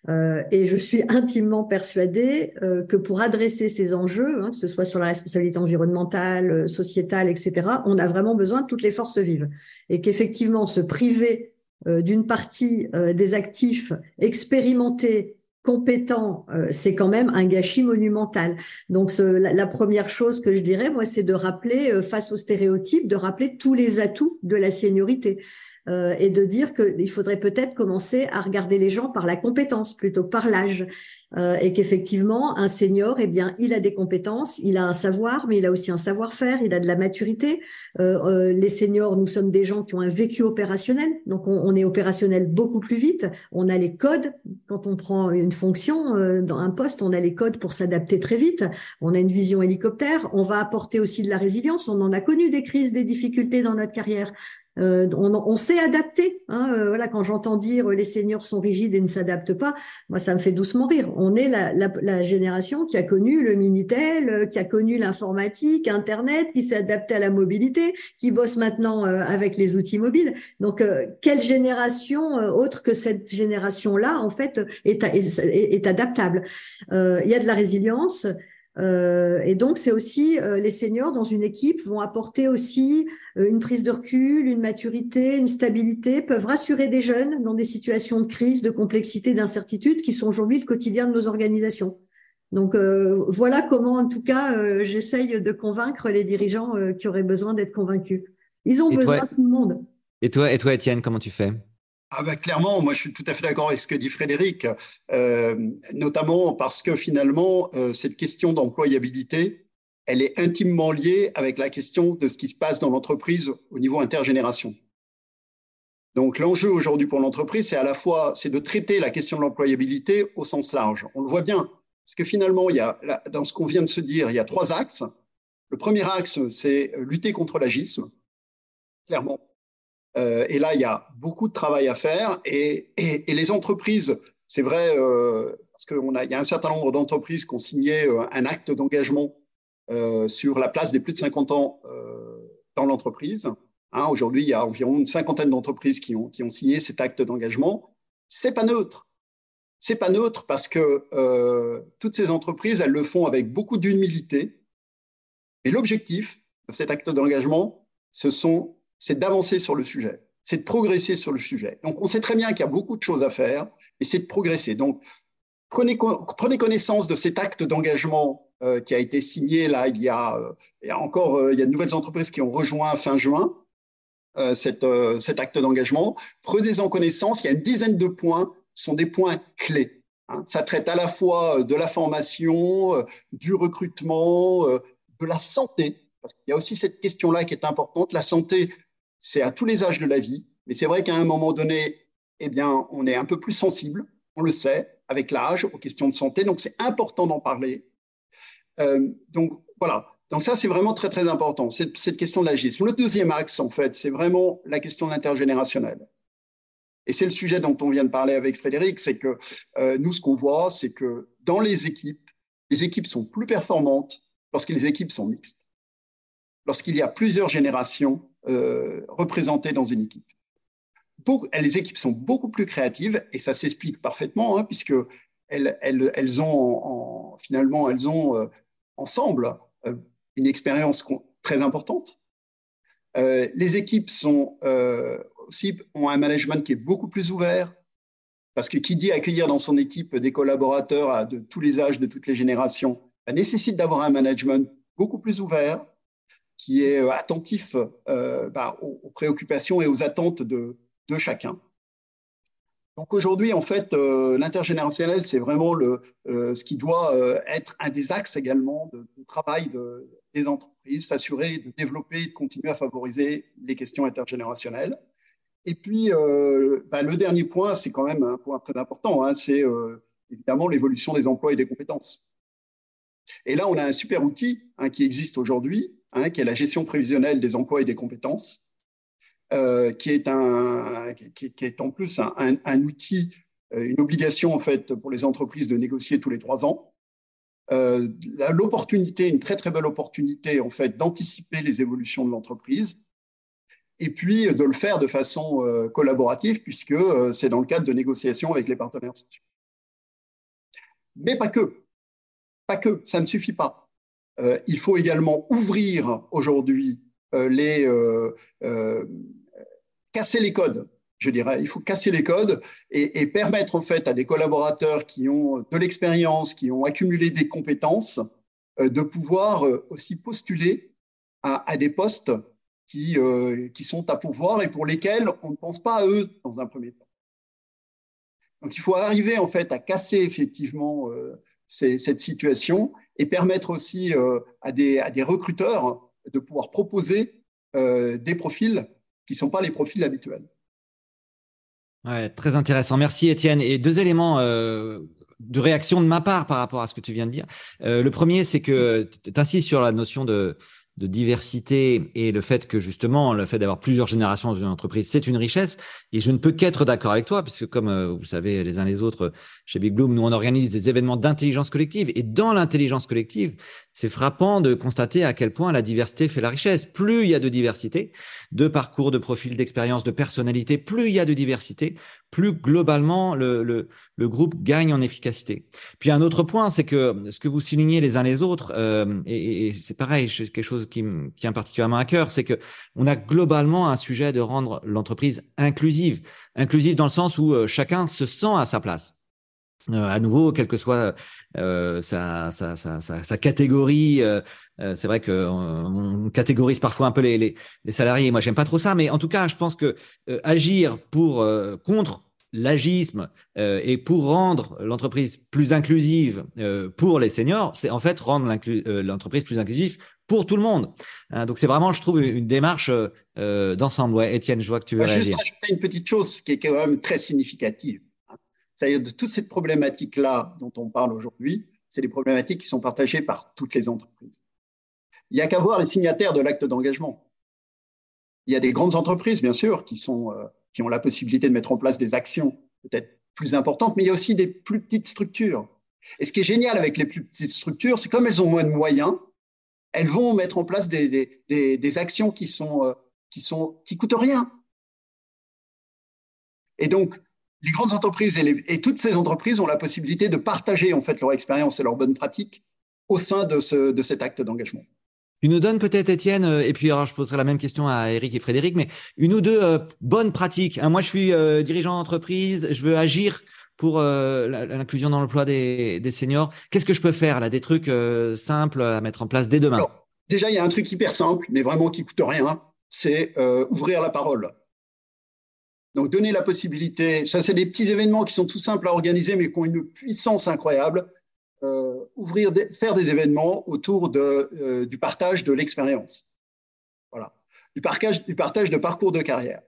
Et je suis intimement persuadée que pour adresser ces enjeux, hein, que ce soit sur la responsabilité environnementale, sociétale, etc., on a vraiment besoin de toutes les forces vives. Et qu'effectivement, se priver d'une partie des actifs expérimentés compétent, euh, c'est quand même un gâchis monumental. Donc la, première chose que je dirais, moi, c'est de rappeler, euh, face aux stéréotypes, de rappeler tous les atouts de la seniorité. Euh, et de dire qu'il faudrait peut-être commencer à regarder les gens par la compétence plutôt que par l'âge. Euh, et qu'effectivement, un senior, eh bien, il a des compétences, il a un savoir, mais il a aussi un savoir-faire, il a de la maturité. Euh, les seniors, nous sommes des gens qui ont un vécu opérationnel, donc on, est opérationnel beaucoup plus vite. On a les codes quand on prend une fonction dans un poste, on a les codes pour s'adapter très vite. On a une vision hélicoptère. On va apporter aussi de la résilience. On en a connu des crises, des difficultés dans notre carrière. Euh, on, on s'est. Hein, euh, voilà, quand j'entends dire les seniors sont rigides et ne s'adaptent pas, moi ça me fait doucement rire. On est la, génération qui a connu le minitel, euh, qui a connu l'informatique, Internet, qui s'est adapté à la mobilité, qui bosse maintenant avec les outils mobiles. Donc quelle génération autre que cette génération-là en fait est, est adaptable? Il y a de la résilience. Euh, et donc, c'est aussi euh, les seniors dans une équipe vont apporter aussi euh, une prise de recul, une maturité, une stabilité, peuvent rassurer des jeunes dans des situations de crise, de complexité, d'incertitude qui sont aujourd'hui le quotidien de nos organisations. Donc voilà comment, en tout cas, j'essaye de convaincre les dirigeants qui auraient besoin d'être convaincus. Ils ont besoin de tout le monde. Et toi, et toi, Étienne, comment tu fais? Ah ben, clairement, moi je suis tout à fait d'accord avec ce que dit Frédéric, euh, notamment parce que finalement, euh, cette question d'employabilité, elle est intimement liée avec la question de ce qui se passe dans l'entreprise au niveau intergénération. Donc l'enjeu aujourd'hui pour l'entreprise, c'est à la fois c'est de traiter la question de l'employabilité au sens large. On le voit bien, parce que finalement, il y a, dans ce qu'on vient de se dire, il y a trois axes. Le premier axe, c'est lutter contre l'agisme, clairement euh, et là, il y a beaucoup de travail à faire. Et, les entreprises, c'est vrai, euh, parce qu'il y a un certain nombre d'entreprises qui ont signé euh, un acte d'engagement sur la place des plus de 50 ans dans l'entreprise. Hein, Aujourd'hui, il y a environ une cinquantaine d'entreprises qui ont, qui ont signé cet acte d'engagement. C'est pas neutre. C'est pas neutre parce que toutes ces entreprises, elles le font avec beaucoup d'humilité. Et l'objectif de cet acte d'engagement, ce sont c'est d'avancer sur le sujet, c'est de progresser sur le sujet. Donc, on sait très bien qu'il y a beaucoup de choses à faire, et c'est de progresser. Donc, prenez, prenez connaissance de cet acte d'engagement euh, qui a été signé là, il y a, euh, encore, euh, il y a de nouvelles entreprises qui ont rejoint fin juin cette, cet acte d'engagement. Prenez-en connaissance, il y a une dizaine de points, sont des points clés. Hein. Ça traite à la fois de la formation, du recrutement, de la santé, parce qu'il y a aussi cette question-là qui est importante. La santé, c'est à tous les âges de la vie, mais c'est vrai qu'à un moment donné, eh bien, on est un peu plus sensible, on le sait, avec l'âge, aux questions de santé, donc c'est important d'en parler. Euh, donc voilà, donc ça c'est vraiment très très important, cette, cette question de l'agisme. Le deuxième axe, en fait, c'est vraiment la question de l'intergénérationnel. Et c'est le sujet dont on vient de parler avec Frédéric, c'est que euh, nous, ce qu'on voit, c'est que dans les équipes, les équipes sont plus performantes lorsque les équipes sont mixtes, lorsqu'il y a plusieurs générations euh, représentées dans une équipe. Les équipes sont beaucoup plus créatives et ça s'explique parfaitement hein, puisque elles, ont en, finalement elles ont euh, ensemble euh, une expérience très importante. Les équipes sont aussi ont un management qui est beaucoup plus ouvert parce que qui dit accueillir dans son équipe des collaborateurs de tous les âges, de toutes les générations, ça nécessite d'avoir un management beaucoup plus ouvert, qui est euh, attentif euh, bah, aux, préoccupations et aux attentes de, chacun. Donc aujourd'hui, en fait, euh, l'intergénérationnel, c'est vraiment le, ce qui doit être un des axes également de, travail de, des entreprises, s'assurer de développer et de continuer à favoriser les questions intergénérationnelles. Et puis, bah, le dernier point, c'est quand même un point très important, hein, c'est évidemment l'évolution des emplois et des compétences. Et là, on a un super outil hein, qui existe aujourd'hui, hein, qui est la gestion prévisionnelle des emplois et des compétences, euh, qui, est un, qui, est en plus un, outil, euh, une obligation en fait pour les entreprises de négocier tous les trois ans. Euh, L'opportunité, une très très belle opportunité en fait d'anticiper les évolutions de l'entreprise et puis de le faire de façon collaborative puisque c'est dans le cadre de négociations avec les partenaires sociaux. Mais pas que. Pas que, ça ne suffit pas. Euh, il faut également ouvrir aujourd'hui euh, les euh, casser les codes. Je dirais, il faut casser les codes et, et, permettre en fait à des collaborateurs qui ont de l'expérience, qui ont accumulé des compétences, de pouvoir aussi postuler à, des postes qui, qui sont à pouvoir et pour lesquels on ne pense pas à eux dans un premier temps. Donc il faut arriver en fait à casser effectivement cette situation et permettre aussi euh, à, des, recruteurs de pouvoir proposer euh, des profils qui ne sont pas les profils habituels. Très intéressant. Merci Étienne. Et deux éléments euh, de réaction de ma part par rapport à ce que tu viens de dire. le premier, c'est que tu insistes sur la notion de, de diversité et le fait que justement le fait d'avoir plusieurs générations dans une entreprise c'est une richesse. Et je ne peux qu'être d'accord avec toi puisque comme euh, vous savez les uns les autres chez Big Bloom nous on organise des événements d'intelligence collective. Et dans l'intelligence collective c'est frappant de constater à quel point la diversité fait la richesse. Plus il y a de diversité de parcours de profils d'expérience de personnalité plus il y a de diversité plus globalement le, le, le, groupe gagne en efficacité. Puis un autre point, c'est que ce que vous soulignez les uns les autres, euh, et, et c'est pareil, c'est quelque chose qui me tient particulièrement à cœur, c'est que on a globalement un sujet de rendre l'entreprise inclusive, inclusive dans le sens où euh, chacun se sent à sa place. Euh, à nouveau, quelle que soit euh, sa, sa, sa, sa, catégorie, euh, c'est vrai que on, catégorise parfois un peu les, les, les salariés. Moi, j'aime pas trop ça, mais en tout cas, je pense que agir pour contre l'agisme et pour rendre l'entreprise plus inclusive pour les seniors, c'est en fait rendre l'entreprise plus inclusive pour tout le monde. Hein, donc c'est vraiment, je trouve, une démarche d'ensemble. Ouais, Étienne, je vois que tu veux réagir. Juste rajouter une petite chose qui est quand même très significative c'est-à-dire de toute cette problématique-là dont on parle aujourd'hui, c'est des problématiques qui sont partagées par toutes les entreprises. Il n'y a qu'à voir les signataires de l'acte d'engagement. Il y a des grandes entreprises, bien sûr, qui, sont, euh, qui ont la possibilité de mettre en place des actions peut-être plus importantes, mais il y a aussi des plus petites structures. Et ce qui est génial avec les plus petites structures, c'est comme elles ont moins de moyens, elles vont mettre en place des, des, des, actions qui sont, euh, qui sont qui coûtent rien. Et donc, les grandes entreprises et, toutes ces entreprises ont la possibilité de partager en fait leur expérience et leurs bonnes pratiques au sein de, ce, de cet acte d'engagement. Tu nous donnes peut-être, Étienne, euh, et puis alors je poserai la même question à Eric et Frédéric, mais une ou deux euh, bonnes pratiques. Hein, moi, je suis euh, dirigeant d'entreprise, je veux agir pour l'inclusion dans l'emploi des, des, seniors. Qu'est-ce que je peux faire là Des trucs simples à mettre en place dès demain? Déjà, il y a un truc hyper simple, mais vraiment qui coûte rien, c'est ouvrir la parole. Donc, donner la possibilité, ça, c'est des petits événements qui sont tout simples à organiser, mais qui ont une puissance incroyable. Euh, ouvrir, faire des événements autour euh, du partage de l'expérience. Voilà. Du partage, du partage de parcours de carrière.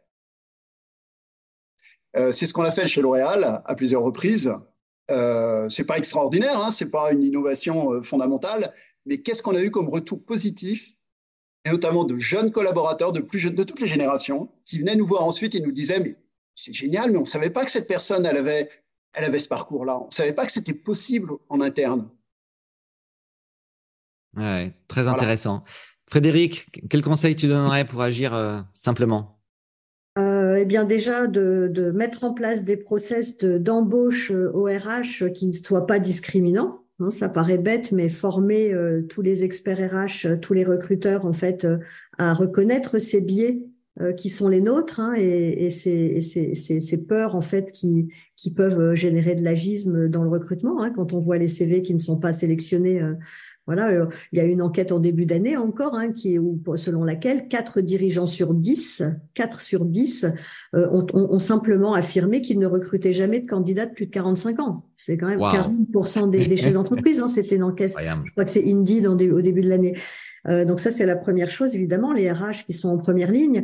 Euh, c'est ce qu'on a fait chez L'Oréal à plusieurs reprises. C'est pas extraordinaire, hein, c'est pas une innovation fondamentale, mais qu'est-ce qu'on a eu comme retour positif et notamment de jeunes collaborateurs de, plus jeunes, de toutes les générations, qui venaient nous voir ensuite et nous disaient, mais c'est génial, mais on ne savait pas que cette personne, elle avait, elle avait ce parcours-là. On ne savait pas que c'était possible en interne. Ouais, très intéressant. Frédéric, quel conseil tu donnerais pour agir euh, simplement? Euh, Eh bien, déjà de, de, mettre en place des process d'embauche de, au RH qui ne soient pas discriminants. Hein, ça paraît bête, mais former euh, tous les experts RH, euh, tous les recruteurs, en fait, euh, à reconnaître ces biais qui sont les nôtres hein, et, ces, peurs, en fait, qui, qui peuvent générer de l'agisme dans le recrutement. Hein, quand on voit les CV qui ne sont pas sélectionnés voilà, euh, il y a une enquête en début d'année encore, hein, qui est où, selon laquelle 4 dirigeants sur 10, 4 sur 10 euh, ont, ont, simplement affirmé qu'ils ne recrutaient jamais de candidats de plus de 45 ans. C'est quand même 40% des, des chefs d'entreprise. Hein, C'était une enquête, je crois que c'est Indeed au début de l'année. Euh, donc ça, c'est la première chose, évidemment. Les RH qui sont en première ligne,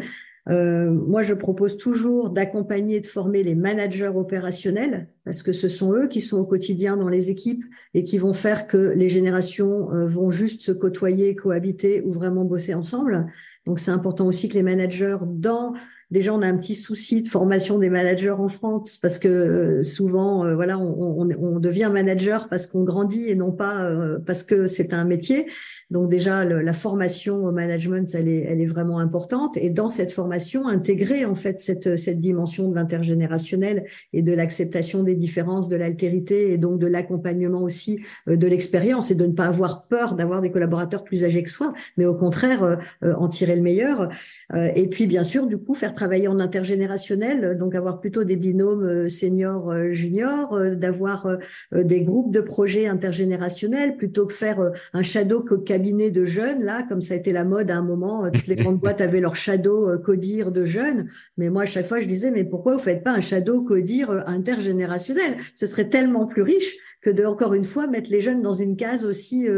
euh, moi, je propose toujours d'accompagner et de former les managers opérationnels parce que ce sont eux qui sont au quotidien dans les équipes et qui vont faire que les générations euh, vont juste se côtoyer, cohabiter ou vraiment bosser ensemble. Donc, c'est important aussi que les managers dans déjà on a un petit souci de formation des managers en France parce que souvent, voilà, on, on, devient manager parce qu'on grandit et non pas parce que c'est un métier. Donc déjà, la formation au management, elle est, elle est vraiment importante. Et dans cette formation, intégrer en fait cette, cette dimension de l'intergénérationnel et de l'acceptation des différences, de l'altérité et donc de l'accompagnement aussi de l'expérience et de ne pas avoir peur d'avoir des collaborateurs plus âgés que soi, mais au contraire euh, euh, en tirer le meilleur. Euh, et puis bien sûr, du coup, faire travailler en intergénérationnel, donc avoir plutôt des binômes seniors-juniors, d'avoir des groupes de projets intergénérationnels plutôt que faire un shadow cabinet de jeunes là, comme ça a été la mode à un moment. Toutes les grandes boîtes avaient leur shadow codir de jeunes, mais moi à chaque fois je disais mais pourquoi vous faites pas un shadow codir intergénérationnel? Ce serait tellement plus riche que de encore une fois mettre les jeunes dans une case aussi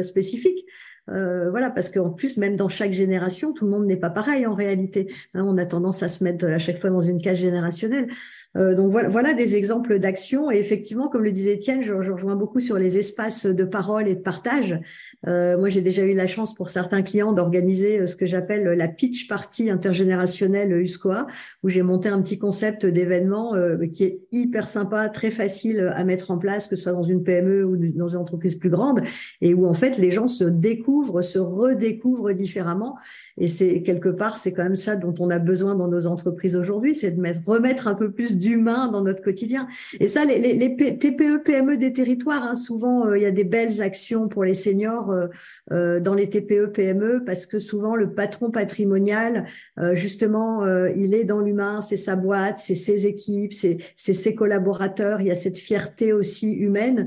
spécifique. Euh, voilà, parce qu'en plus, même dans chaque génération, tout le monde n'est pas pareil en réalité. Hein, on a tendance à se mettre à chaque fois dans une case générationnelle. Euh, donc voilà, voilà, des exemples d'action. Et effectivement, comme le disait Étienne, je, je, rejoins beaucoup sur les espaces de parole et de partage. Euh, moi, j'ai déjà eu la chance pour certains clients d'organiser euh, ce que j'appelle la pitch party intergénérationnelle USCOA, où j'ai monté un petit concept d'événement euh, qui est hyper sympa, très facile à mettre en place, que ce soit dans une PME ou dans une entreprise plus grande, et où en fait les gens se découvrent, se redécouvrent différemment. Et c'est quelque part, c'est quand même ça dont on a besoin dans nos entreprises aujourd'hui, c'est de mettre, remettre un peu plus d'humain dans notre quotidien. Et ça, les, les, TPE, PME des territoires, hein, souvent, euh, il y a des belles actions pour les seniors euh, euh, dans les TPE, PME, parce que souvent, le patron patrimonial, justement, il est dans l'humain, c'est sa boîte, c'est ses équipes, c'est ses collaborateurs. Il y a cette fierté aussi humaine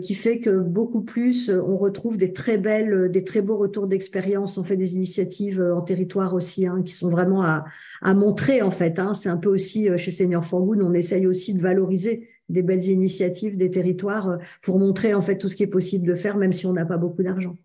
qui fait que beaucoup plus, on retrouve des très belles, des très beaux retours d'expérience. On fait des initiatives en territoire aussi, hein, qui sont vraiment à, à montrer, en fait. Hein. C'est un peu aussi chez Senior for on essaye aussi de valoriser des belles initiatives des territoires euh, pour montrer en fait tout ce qui est possible de faire, même si on n'a pas beaucoup d'argent.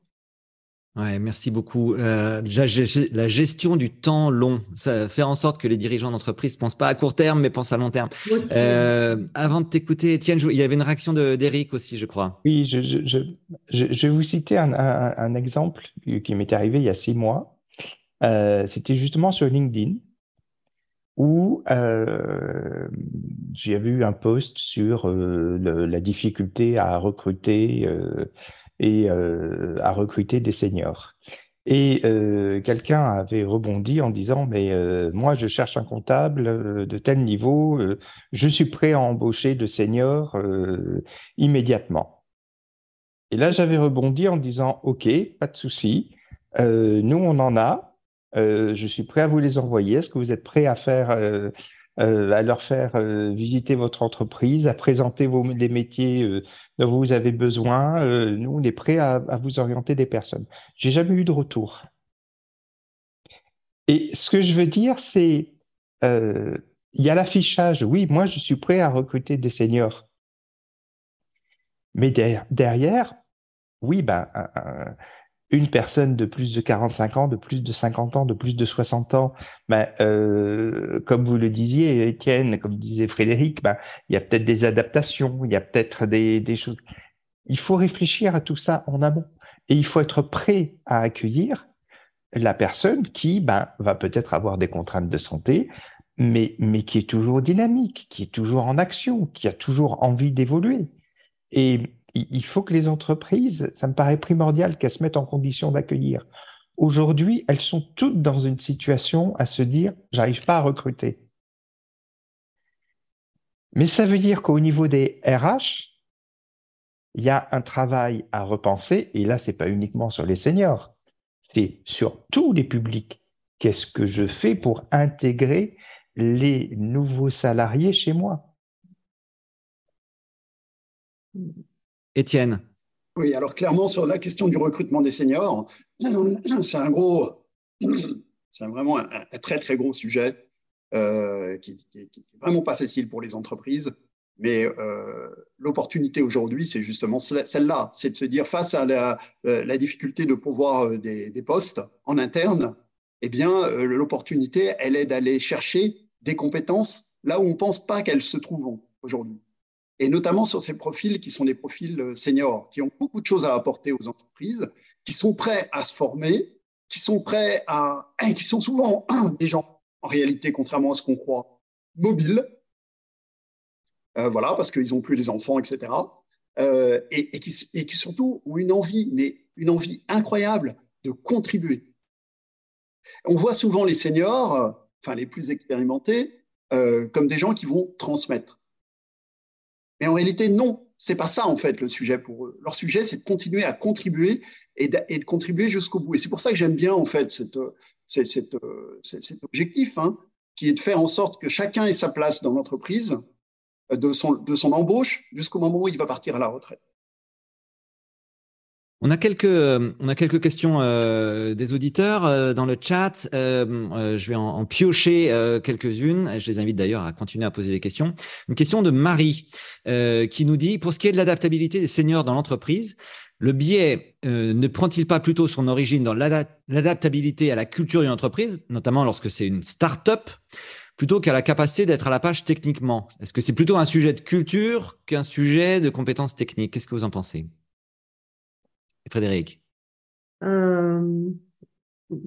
Ouais, merci beaucoup. Euh, la gestion du temps long, ça faire en sorte que les dirigeants d'entreprise pensent pas à court terme, mais pensent à long terme. Euh, avant de t'écouter, Étienne, il y avait une réaction d'Eric aussi, je crois. Oui, je, vais vous citer un, exemple qui m'est arrivé il y a six mois. C'était justement sur LinkedIn où euh, j'avais eu un post sur euh, la difficulté à recruter euh, et euh, à recruter des seniors. Et quelqu'un avait rebondi en disant mais moi je cherche un comptable de tel niveau, je suis prêt à embaucher de seniors immédiatement. Et là j'avais rebondi en disant ok pas de souci, nous on en a, euh, je suis prêt à vous les envoyer. Est-ce que vous êtes prêt à faire, euh, euh, à leur faire visiter votre entreprise, à présenter les métiers dont vous avez besoin? Nous, on est prêt à, à vous orienter des personnes. J'ai jamais eu de retour. Et ce que je veux dire, c'est il y a l'affichage. Oui, moi, je suis prêt à recruter des seniors. Mais derrière, oui, ben, une personne de plus de 45 ans, de plus de 50 ans, de plus de 60 ans, ben, comme vous le disiez, Étienne, comme disait Frédéric, ben, il y a peut-être des adaptations, il y a peut-être des, des choses. Il faut réfléchir à tout ça en amont et il faut être prêt à accueillir la personne qui ben, va peut-être avoir des contraintes de santé, mais, mais qui est toujours dynamique, qui est toujours en action, qui a toujours envie d'évoluer. Il faut que les entreprises, ça me paraît primordial qu'elles se mettent en condition d'accueillir. Aujourd'hui, elles sont toutes dans une situation à se dire, j'arrive pas à recruter. Mais ça veut dire qu'au niveau des RH, il y a un travail à repenser, et là, c'est pas uniquement sur les seniors, c'est sur tous les publics. Qu'est-ce que je fais pour intégrer les nouveaux salariés chez moi? Étienne. Oui, alors clairement, sur la question du recrutement des seniors, c'est un gros, c'est vraiment un, très, très gros sujet euh, qui n'est vraiment pas facile pour les entreprises. Mais euh, l'opportunité aujourd'hui, c'est justement celle-là, c'est de se dire face à la, la difficulté de pouvoir euh, des, postes en interne, eh bien, euh, l'opportunité, elle est d'aller chercher des compétences là où on ne pense pas qu'elles se trouvent aujourd'hui et notamment sur ces profils qui sont des profils euh, seniors, qui ont beaucoup de choses à apporter aux entreprises, qui sont prêts à se former, qui sont prêts à, qui sont souvent des gens en réalité, contrairement à ce qu'on croit, mobiles. voilà, parce qu'ils n'ont plus les enfants, etc. et, qui, et qui surtout ont une envie, mais une envie incroyable de contribuer. On voit souvent les seniors, enfin les plus expérimentés, comme des gens qui vont transmettre. Mais en réalité, non, c'est pas ça en fait le sujet pour eux. Leur sujet, c'est de continuer à contribuer et de, contribuer jusqu'au bout. Et c'est pour ça que j'aime bien en fait cette, cet objectif, hein, qui est de faire en sorte que chacun ait sa place dans l'entreprise, son, de son embauche jusqu'au moment où il va partir à la retraite. On a quelques, euh, on a quelques questions euh, des auditeurs euh, dans le chat. je vais en, piocher quelques-unes. Je les invite d'ailleurs à continuer à poser des questions. Une question de Marie qui nous dit, pour ce qui est de l'adaptabilité des seniors dans l'entreprise, le biais ne prend-il pas plutôt son origine dans l'adaptabilité à la culture d'une entreprise, notamment lorsque c'est une start-up, plutôt qu'à la capacité d'être à la page techniquement? Est-ce que c'est plutôt un sujet de culture qu'un sujet de compétences techniques? Qu'est-ce que vous en pensez? Frédéric? Euh,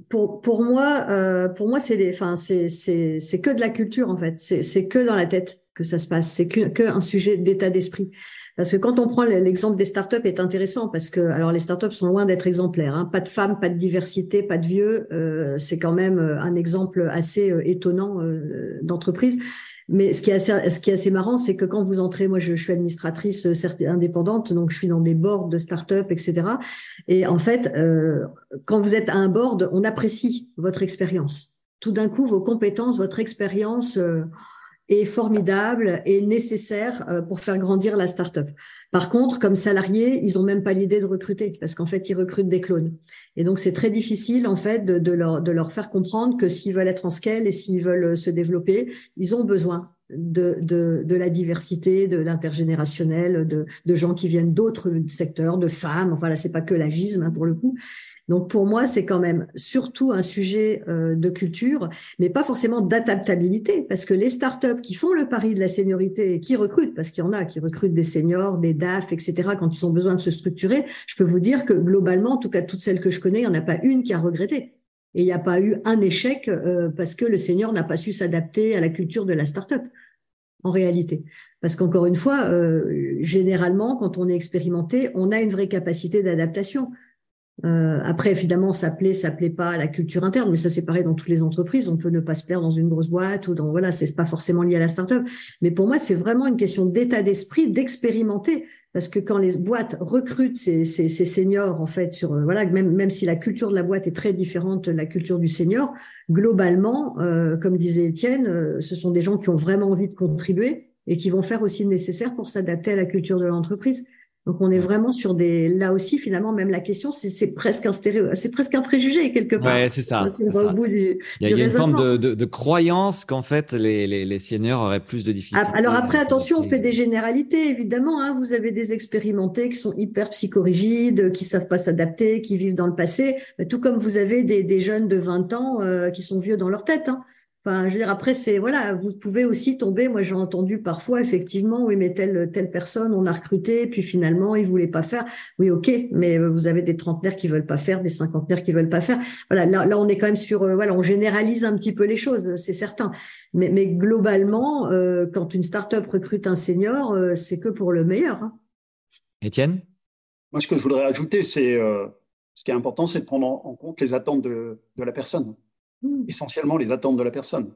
pour, moi, euh, pour moi, c'est que de la culture en fait. C'est que dans la tête que ça se passe. C'est qu'un que sujet d'état d'esprit. Parce que quand on prend l'exemple des startups, est intéressant parce que alors les startups sont loin d'être exemplaires. Hein. Pas de femmes, pas de diversité, pas de vieux. Euh, c'est quand même un exemple assez étonnant d'entreprise. Mais ce qui est assez, ce qui est assez marrant, c'est que quand vous entrez, moi je, suis administratrice euh, indépendante, donc je suis dans des boards de start-up, etc. Et en fait, euh, quand vous êtes à un board, on apprécie votre expérience. Tout d'un coup, vos compétences, votre expérience euh, est formidable et nécessaire euh, pour faire grandir la start-up. Par contre, comme salariés, ils ont même pas l'idée de recruter parce qu'en fait, ils recrutent des clones. Et donc, c'est très difficile en fait de, leur, faire comprendre que s'ils veulent être en scale et s'ils veulent euh, se développer, ils ont besoin de, de, la diversité, de l'intergénérationnel, de, de gens qui viennent d'autres secteurs, de femmes. Enfin là, c'est pas que l'agisme hein, pour le coup. Donc pour moi, c'est quand même surtout un sujet euh, de culture, mais pas forcément d'adaptabilité, parce que les startups qui font le pari de la seniorité et qui recrutent, parce qu'il y en a qui recrutent des seniors, des DAF, etc., quand ils ont besoin de se structurer, je peux vous dire que globalement, en tout cas toutes celles que je connais, il n'y en a pas une qui a regretté. Et il n'y a pas eu un échec euh, parce que le senior n'a pas su s'adapter à la culture de la startup, en réalité. Parce qu'encore une fois, euh, généralement, quand on est expérimenté, on a une vraie capacité d'adaptation. Euh, après, évidemment, ça plaît, ça plaît pas à la culture interne, mais ça c'est pareil dans toutes les entreprises. On peut ne pas se plaire dans une grosse boîte ou dans voilà, c'est pas forcément lié à la startup. Mais pour moi, c'est vraiment une question d'état d'esprit, d'expérimenter. Parce que quand les boîtes recrutent ces, ces, seniors, en fait, sur euh, voilà, même même si la culture de la boîte est très différente de la culture du senior, globalement, euh, comme disait Étienne, ce sont des gens qui ont vraiment envie de contribuer et qui vont faire aussi le nécessaire pour s'adapter à la culture de l'entreprise. Donc on est vraiment sur des là aussi finalement même la question c'est presque un stéréo c'est presque un préjugé quelque part. Ouais c'est ça. il y a, une forme de, de, croyance qu'en fait les, les, les, seniors auraient plus de difficultés. Ah, alors après attention on fait des généralités évidemment hein, vous avez des expérimentés qui sont hyper psychorigides qui savent pas s'adapter qui vivent dans le passé tout comme vous avez des, des jeunes de 20 ans euh, qui sont vieux dans leur tête. Hein. Enfin, je veux dire, après, c'est voilà, vous pouvez aussi tomber. Moi, j'ai entendu parfois, effectivement, oui, mais telle telle personne, on a recruté, puis finalement, ils voulaient pas faire. Oui, ok, mais euh, vous avez des trentenaires qui veulent pas faire, des cinquantenaires qui veulent pas faire. Voilà, là, là on est quand même sur, euh, voilà, on généralise un petit peu les choses, c'est certain. Mais, mais globalement, euh, quand une start-up recrute un senior, c'est que pour le meilleur. Hein. Étienne? Moi, ce que je voudrais ajouter, c'est ce qui est important, c'est de prendre en compte les attentes de, de la personne. Hmm. essentiellement les attentes de la personne.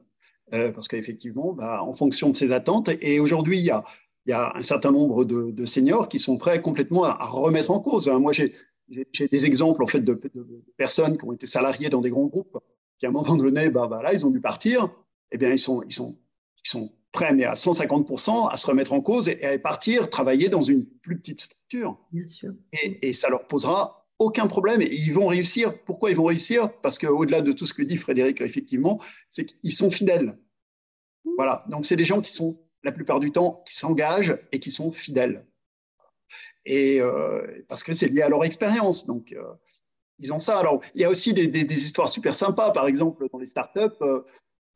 Euh, parce qu'effectivement, bah, en fonction de ces attentes, et aujourd'hui, il y a, y a, un certain nombre de, de, seniors qui sont prêts complètement à, remettre en cause. Hein. Moi, j'ai des exemples en fait de, de, personnes qui ont été salariées dans des grands groupes, qui à un moment donné, bah, bah, là, ils ont dû partir. Eh bien, ils sont, ils sont, ils sont prêts, mais à 150% à se remettre en cause et, à partir travailler dans une plus petite structure. Bien sûr. Et, et ça leur posera aucun problème et ils vont réussir. Pourquoi ils vont réussir? Parce qu'au-delà de tout ce que dit Frédéric, effectivement, c'est qu'ils sont fidèles. Voilà, donc c'est des gens qui sont, la plupart du temps, qui s'engagent et qui sont fidèles. Et euh, parce que c'est lié à leur expérience. Donc, euh, ils ont ça. Alors, il y a aussi des, des, des, histoires super sympas, par exemple, dans les startups. Euh,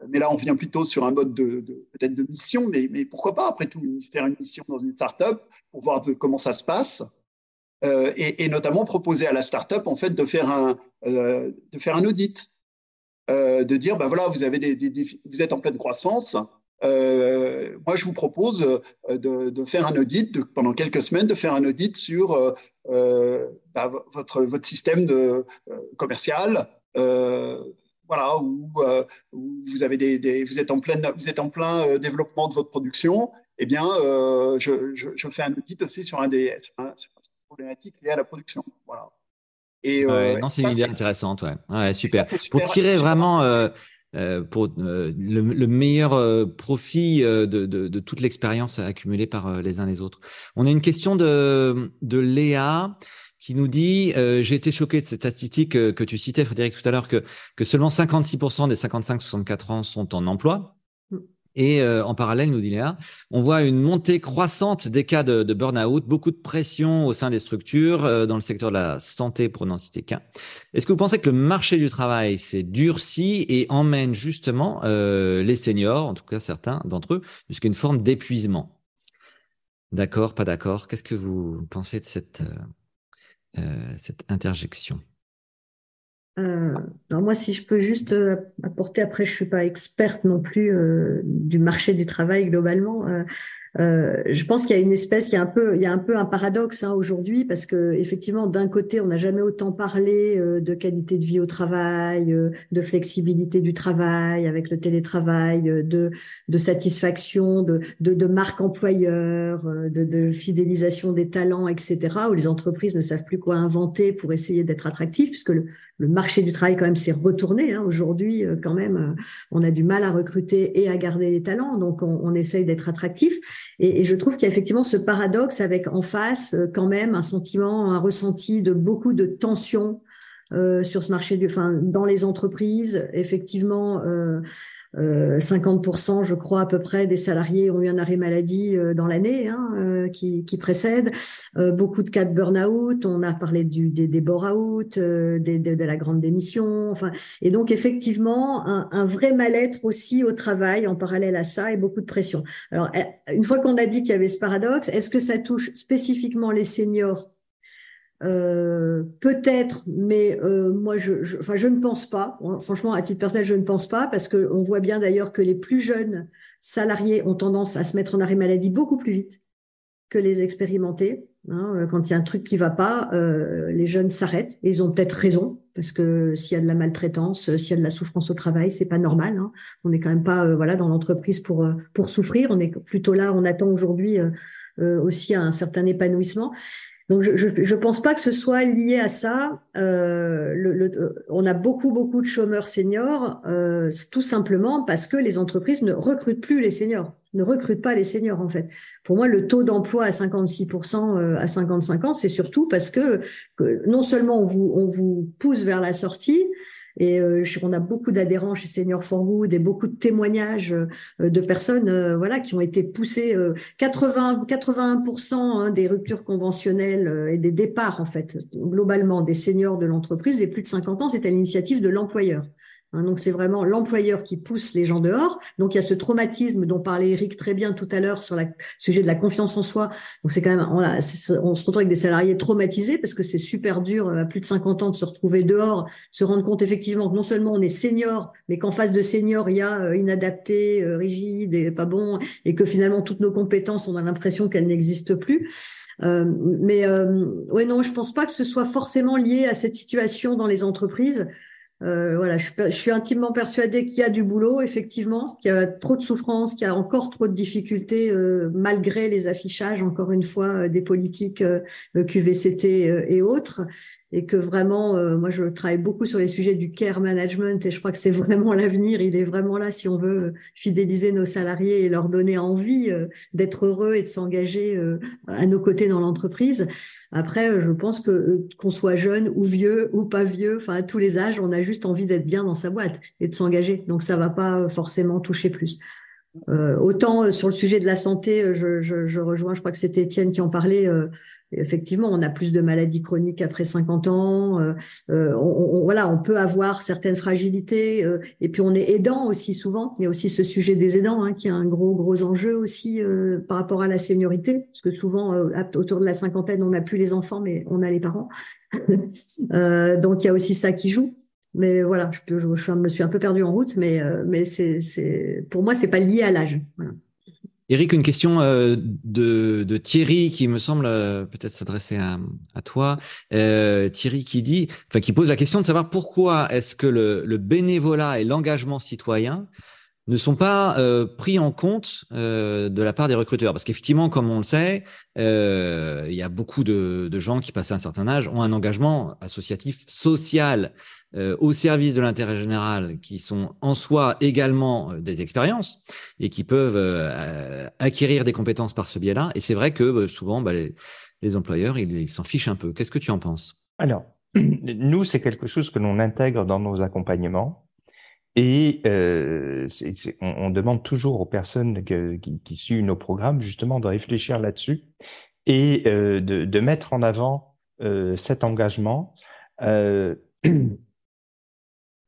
mais là, on vient plutôt sur un mode de, de peut-être de mission, mais, mais, pourquoi pas, après tout, faire une mission dans une startup pour voir comment ça se passe. Euh, et, notamment proposer à la startup en fait de faire un, euh, de faire un audit. De dire, ben voilà, vous, avez des, vous êtes en pleine croissance. moi, je vous propose de, faire un audit pendant quelques semaines, de faire un audit sur bah, votre, votre système de, commercial, voilà, où, vous, avez des, vous, êtes en plein, vous êtes en plein développement de votre production, eh bien, je, je, fais un audit aussi sur un des problématiques liées à la production. Voilà. Et, non, c'est une idée intéressante, ouais. super. Pour tirer vraiment pour le, meilleur profit de, de, toute l'expérience accumulée par les uns les autres. On a une question de, de Léa qui nous dit euh, J'ai été choqué de cette statistique euh, que tu citais, Frédéric, tout à l'heure, que, que seulement 56% des 55-64 ans sont en emploi. Et euh, en parallèle, nous dit Léa, on voit une montée croissante des cas de, de burn-out, beaucoup de pression au sein des structures, dans le secteur de la santé, pour n'en citer qu'un. Est-ce que vous pensez que le marché du travail s'est durci et emmène justement les seniors, en tout cas certains d'entre eux, jusqu'à une forme d'épuisement? D'accord, pas d'accord. Qu'est-ce que vous pensez de cette, euh, cette interjection? Euh, alors moi, si je peux juste euh, apporter, après, je suis pas experte non plus du marché du travail globalement. Euh, je pense qu'il y a une espèce, il y a un peu, il y a un peu un paradoxe hein, aujourd'hui parce que effectivement, d'un côté, on n'a jamais autant parlé euh, de qualité de vie au travail, euh, de flexibilité du travail avec le télétravail, de, de satisfaction, de, de, de marque employeur, de, de, fidélisation des talents, etc. Où les entreprises ne savent plus quoi inventer pour essayer d'être attractifs, puisque le, le marché du travail quand même s'est retourné. Hein. Aujourd'hui, quand même, on a du mal à recruter et à garder les talents, donc on, on essaye d'être attractif. Et, je trouve qu'il y a effectivement ce paradoxe avec en face euh, quand même un sentiment, un ressenti de beaucoup de tension euh, sur ce marché du, enfin, dans les entreprises. Effectivement, euh, 50%, euh, je crois, à peu près des salariés ont eu un arrêt maladie euh, dans l'année hein, euh, qui, qui, précède. beaucoup de cas de burn-out. On a parlé du, des, des bore-out, de, la grande démission. Enfin, et donc, effectivement, un, un vrai mal-être aussi au travail en parallèle à ça et beaucoup de pression. Alors, une fois qu'on a dit qu'il y avait ce paradoxe, est-ce que ça touche spécifiquement les seniors euh, peut-être, mais euh, moi, je, je, enfin, je ne pense pas. Franchement, à titre personnel, je ne pense pas parce que on voit bien d'ailleurs que les plus jeunes salariés ont tendance à se mettre en arrêt maladie beaucoup plus vite que les expérimentés. Hein. Euh, quand il y a un truc qui va pas, euh, les jeunes s'arrêtent et ils ont peut-être raison parce que s'il y a de la maltraitance, s'il y a de la souffrance au travail, c'est pas normal. Hein. On n'est quand même pas voilà dans l'entreprise pour pour souffrir. On est plutôt là. On attend aujourd'hui aussi un certain épanouissement. Donc, je ne pense pas que ce soit lié à ça. Euh, on a beaucoup, beaucoup de chômeurs seniors, euh, tout simplement parce que les entreprises ne recrutent plus les seniors, ne recrutent pas les seniors, en fait. Pour moi, le taux d'emploi à 56% euh, à 55 ans, c'est surtout parce que, que, non seulement on vous, on vous pousse vers la sortie, et euh, on a beaucoup d'adhérents chez Senior for Good et beaucoup de témoignages euh, de personnes euh, voilà, qui ont été poussées. 80, 81% hein, des ruptures conventionnelles et des départs, en fait, globalement, des seniors de l'entreprise, des plus de 50 ans, c'est à l'initiative de l'employeur. Hein, donc c'est vraiment l'employeur qui pousse les gens dehors. Donc il y a ce traumatisme dont parlait Eric très bien tout à l'heure sur le sujet de la confiance en soi. Donc c'est quand même on, se retrouve avec des salariés traumatisés parce que c'est super dur euh, à plus de 50 ans de se retrouver dehors, se rendre compte effectivement que non seulement on est senior, mais qu'en face de senior il y a euh, inadapté, euh, rigide et pas bon, et que finalement toutes nos compétences on a l'impression qu'elles n'existent plus. Euh, mais ouais non, je pense pas que ce soit forcément lié à cette situation dans les entreprises. Euh, voilà, je, suis intimement persuadée qu'il y a du boulot, effectivement, qu'il y a trop de souffrance, qu'il y a encore trop de difficultés, euh, malgré les affichages, encore une fois, euh, des politiques euh, QVCT et autres et que vraiment, euh, moi, je travaille beaucoup sur les sujets du care management et je crois que c'est vraiment l'avenir. Il est vraiment là si on veut fidéliser nos salariés et leur donner envie euh, d'être heureux et de s'engager euh, à nos côtés dans l'entreprise. Après, je pense que qu'on soit jeune ou vieux ou pas vieux, enfin à tous les âges, on a juste envie d'être bien dans sa boîte et de s'engager. Donc ça va pas forcément toucher plus. Euh, autant sur le sujet de la santé, je, je, je rejoins, je crois que c'était Étienne qui en parlait. Effectivement, on a plus de maladies chroniques après 50 ans. Euh, euh, on, voilà, on peut avoir certaines fragilités. Euh, et puis, on est aidant aussi souvent. Il y a aussi ce sujet des aidants hein, qui est un gros, gros enjeu aussi par rapport à la seniorité. Parce que souvent, autour de la cinquantaine, on n'a plus les enfants, mais on a les parents. donc, il y a aussi ça qui joue. Mais voilà, je, me suis un peu perdue en route, mais, mais c'est, pour moi, c'est pas lié à l'âge. Eric, une question euh, de, Thierry qui me semble euh, peut-être s'adresser à, toi. Euh, Thierry qui dit, enfin qui pose la question de savoir pourquoi est-ce que le, bénévolat et l'engagement citoyen ne sont pas pris en compte de la part des recruteurs. Parce qu'effectivement, comme on le sait, il y a beaucoup de, de, gens qui, passent un certain âge, ont un engagement associatif social euh, au service de l'intérêt général, qui sont en soi également euh, des expériences et qui peuvent euh, acquérir des compétences par ce biais-là. Et c'est vrai que souvent, bah, les, employeurs, ils s'en fichent un peu. Qu'est-ce que tu en penses? Alors, nous, c'est quelque chose que l'on intègre dans nos accompagnements. Et on, demande toujours aux personnes qui, suivent nos programmes justement de réfléchir là-dessus et de, mettre en avant cet engagement.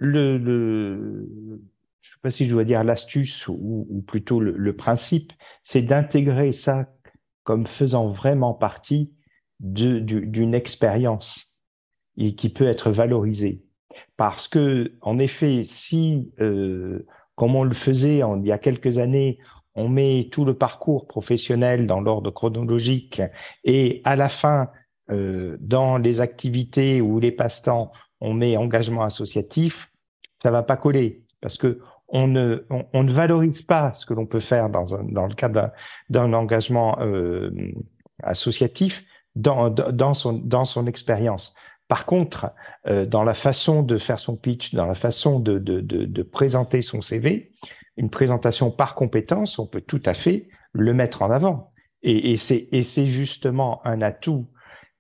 le, je ne sais pas si je dois dire l'astuce ou, plutôt le, principe, c'est d'intégrer ça comme faisant vraiment partie d'une expérience et qui peut être valorisée. Parce que, en effet, si, euh, comme on le faisait il y a quelques années, on met tout le parcours professionnel dans l'ordre chronologique et à la fin, euh, dans les activités ou les passe-temps, on met engagement associatif, ça va pas coller parce que on ne, on, ne valorise pas ce que l'on peut faire dans, un, dans le cadre d'un engagement euh, associatif dans, dans, son, dans son expérience. Par contre, euh, dans la façon de faire son pitch, dans la façon de, de, de, de présenter son CV, une présentation par compétence, on peut tout à fait le mettre en avant. Et, et c'est justement un atout.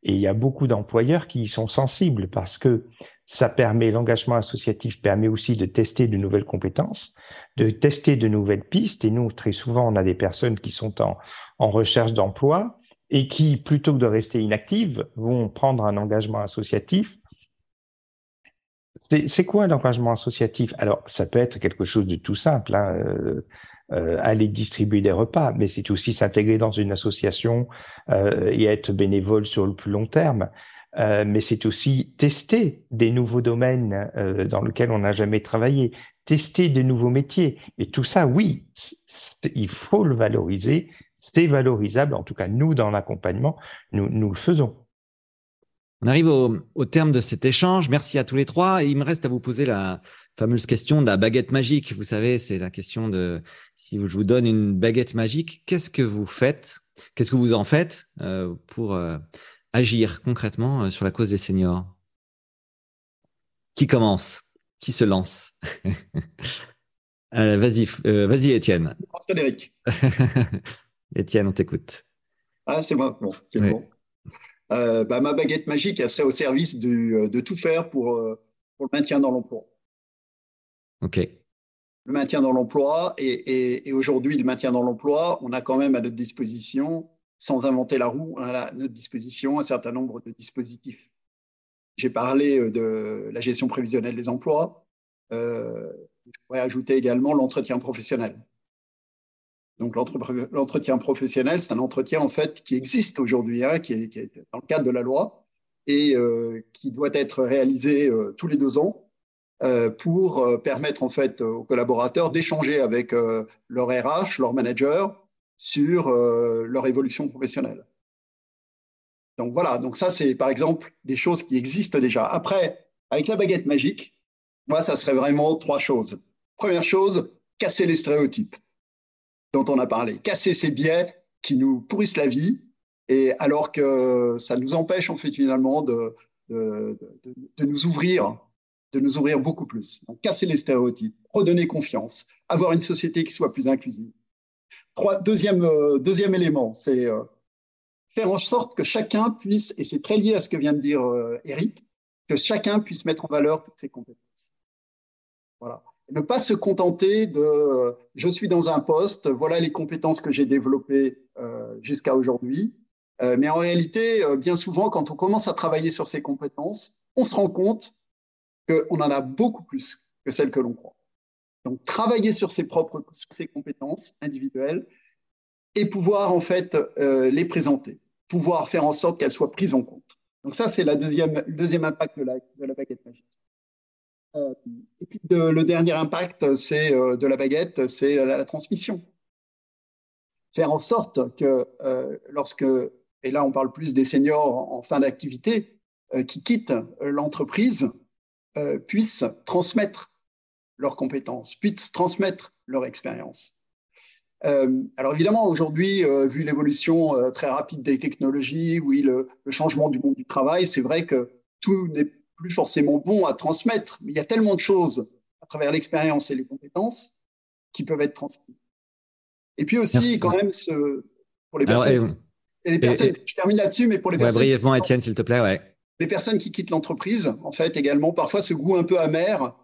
Et il y a beaucoup d'employeurs qui y sont sensibles parce que ça permet, l'engagement associatif permet aussi de tester de nouvelles compétences, de tester de nouvelles pistes. Et nous, très souvent, on a des personnes qui sont en, recherche d'emploi et qui, plutôt que de rester inactives, vont prendre un engagement associatif. C'est quoi l'engagement associatif? Alors, ça peut être quelque chose de tout simple. Hein, euh, euh, aller distribuer des repas, mais c'est aussi s'intégrer dans une association euh, et être bénévole sur le plus long terme. Euh, mais c'est aussi tester des nouveaux domaines euh, dans lesquels on n'a jamais travaillé, tester de nouveaux métiers. Et tout ça, oui, il faut le valoriser. C'est valorisable, en tout cas, nous, dans l'accompagnement, nous, nous le faisons. On arrive au, terme de cet échange. Merci à tous les trois. Il me reste à vous poser la fameuse question de la baguette magique. Vous savez, c'est la question de si je vous donne une baguette magique, qu'est-ce que vous faites? Qu'est-ce que vous en faites euh, pour agir concrètement euh, sur la cause des seniors Qui commence? Qui se lance? Vas-y, euh, vas-y, Étienne. Frédéric. Étienne, on t'écoute. Ah, c'est moi. Bon, c'est bon. Euh, bah, ma baguette magique, elle serait au service de tout faire pour, pour, le maintien dans l'emploi. OK. Le maintien dans l'emploi. Et, et aujourd'hui, le maintien dans l'emploi, on a quand même à notre disposition sans inventer la roue, on a à notre disposition un certain nombre de dispositifs. J'ai parlé euh, de la gestion prévisionnelle des emplois. Euh, je pourrais ajouter également l'entretien professionnel. Donc l'entretien professionnel, c'est un entretien en fait qui existe aujourd'hui, hein, qui, est, dans le cadre de la loi et euh, qui doit être réalisé tous les deux ans pour permettre en fait aux collaborateurs d'échanger avec leur RH, leur manager, sur euh, leur évolution professionnelle. Donc voilà, donc ça c'est par exemple des choses qui existent déjà. Après, avec la baguette magique, moi ça serait vraiment trois choses. Première chose, casser les stéréotypes dont on a parlé, casser ces biais qui nous pourrissent la vie, et alors que ça nous empêche en fait finalement de, de, de, nous ouvrir, de nous ouvrir beaucoup plus. Donc casser les stéréotypes, redonner confiance, avoir une société qui soit plus inclusive deuxième, euh, deuxième élément, c'est euh, faire en sorte que chacun puisse, et c'est très lié à ce que vient de dire euh, Eric, que chacun puisse mettre en valeur toutes ses compétences. Voilà. Ne pas se contenter de je suis dans un poste, voilà les compétences que j'ai développées jusqu'à aujourd'hui. mais en réalité, bien souvent, quand on commence à travailler sur ces compétences, on se rend compte qu'on en a beaucoup plus que celles que l'on croit. Donc, travailler sur ses propres compétences individuelles et pouvoir en fait euh, les présenter, pouvoir faire en sorte qu'elles soient prises en compte. Donc ça, c'est la deuxième, le deuxième impact de la, baguette magique. et puis le dernier impact, c'est de la baguette, c'est la, transmission. Faire en sorte que lorsque, et là on parle plus des seniors en fin d'activité, qui quittent l'entreprise, puissent transmettre leurs compétences, puissent transmettre leur expérience. Euh, alors évidemment, aujourd'hui, euh, vu l'évolution euh, très rapide des technologies, oui, le, changement du monde du travail, c'est vrai que tout n'est plus forcément bon à transmettre, mais il y a tellement de choses à travers l'expérience et les compétences qui peuvent être transmises. Et puis aussi, quand même, ce, pour les personnes, et, les personnes je termine là-dessus, mais pour les personnes... Brièvement, Étienne, s'il te plaît, ouais. Les personnes qui quittent l'entreprise, en fait, également, parfois ce goût un peu amer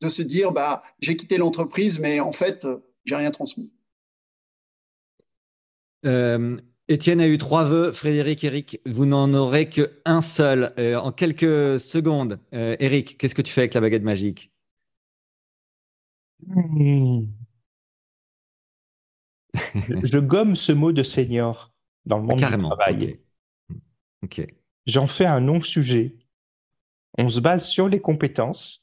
de se dire, bah, j'ai quitté l'entreprise, mais en fait, j'ai rien transmis. Euh, Étienne a eu trois vœux. Frédéric, Eric, vous n'en aurez qu'un seul. Euh, en quelques secondes, euh, Eric, qu'est-ce que tu fais avec la baguette magique? Je gomme ce mot de senior dans le monde du travail. J'en fais un non-sujet. On se base sur les compétences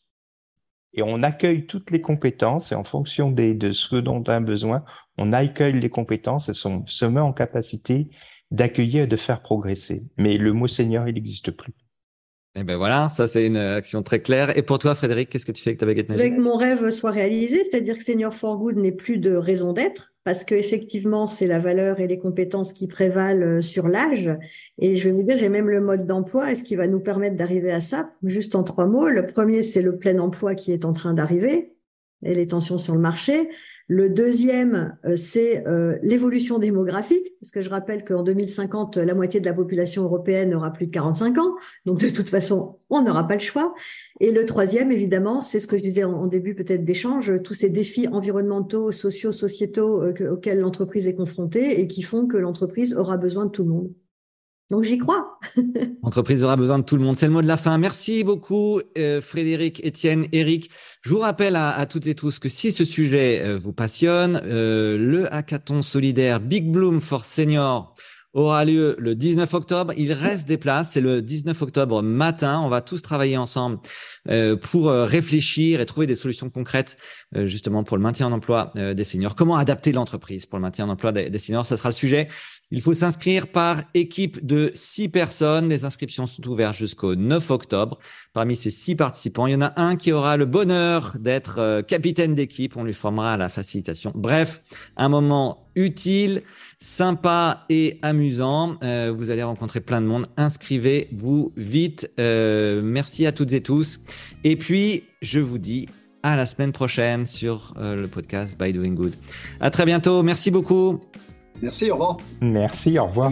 et on accueille toutes les compétences et en fonction de ce dont on a besoin, on accueille les compétences et on se met en capacité d'accueillir et de faire progresser. Mais le mot seigneur, il n'existe plus. Et eh ben voilà, ça c'est une action très claire. Et pour toi, Frédéric, qu'est-ce que tu fais avec ta baguette magique? Avec mon rêve soit réalisé, c'est-à-dire que Senior for Good n'est plus de raison d'être, parce qu'effectivement, c'est la valeur et les compétences qui prévalent euh, sur l'âge. Et je vais vous dire, j'ai même le mode d'emploi. Et ce qui va nous permettre d'arriver à ça, juste en trois mots. Le premier, c'est le plein emploi qui est en train d'arriver et les tensions sur le marché. Le deuxième, euh, c'est euh, l'évolution démographique, parce que je rappelle qu'en 2050, la moitié de la population européenne aura plus de 45 ans, donc de toute façon, on n'aura pas le choix. Et le troisième, évidemment, c'est ce que je disais en, début peut-être d'échange, tous ces défis environnementaux, sociaux, sociétaux euh, auxquels l'entreprise est confrontée et qui font que l'entreprise aura besoin de tout le monde. Donc j'y crois. L'entreprise aura besoin de tout le monde. C'est le mot de la fin. Merci beaucoup, euh, Frédéric, Étienne, Eric. Je vous rappelle à, toutes et tous que si ce sujet euh, vous passionne, euh, le hackathon solidaire Big Bloom for Senior aura lieu le 19 octobre. Il reste des places. C'est le 19 octobre matin. On va tous travailler ensemble pour réfléchir et trouver des solutions concrètes justement pour le maintien en emploi des seniors. Comment adapter l'entreprise pour le maintien en emploi des, des seniors? Ça sera le sujet il faut s'inscrire par équipe de six personnes. Les inscriptions sont ouvertes jusqu'au 9 octobre. Parmi ces six participants, il y en a un qui aura le bonheur d'être euh, capitaine d'équipe. On lui formera la facilitation. Bref, un moment utile, sympa et amusant. Euh, vous allez rencontrer plein de monde. Inscrivez-vous vite. Euh, merci à toutes et tous. Et puis, je vous dis à la semaine prochaine sur le podcast By Doing Good. À très bientôt. Merci beaucoup. Merci, au revoir. Merci, au revoir.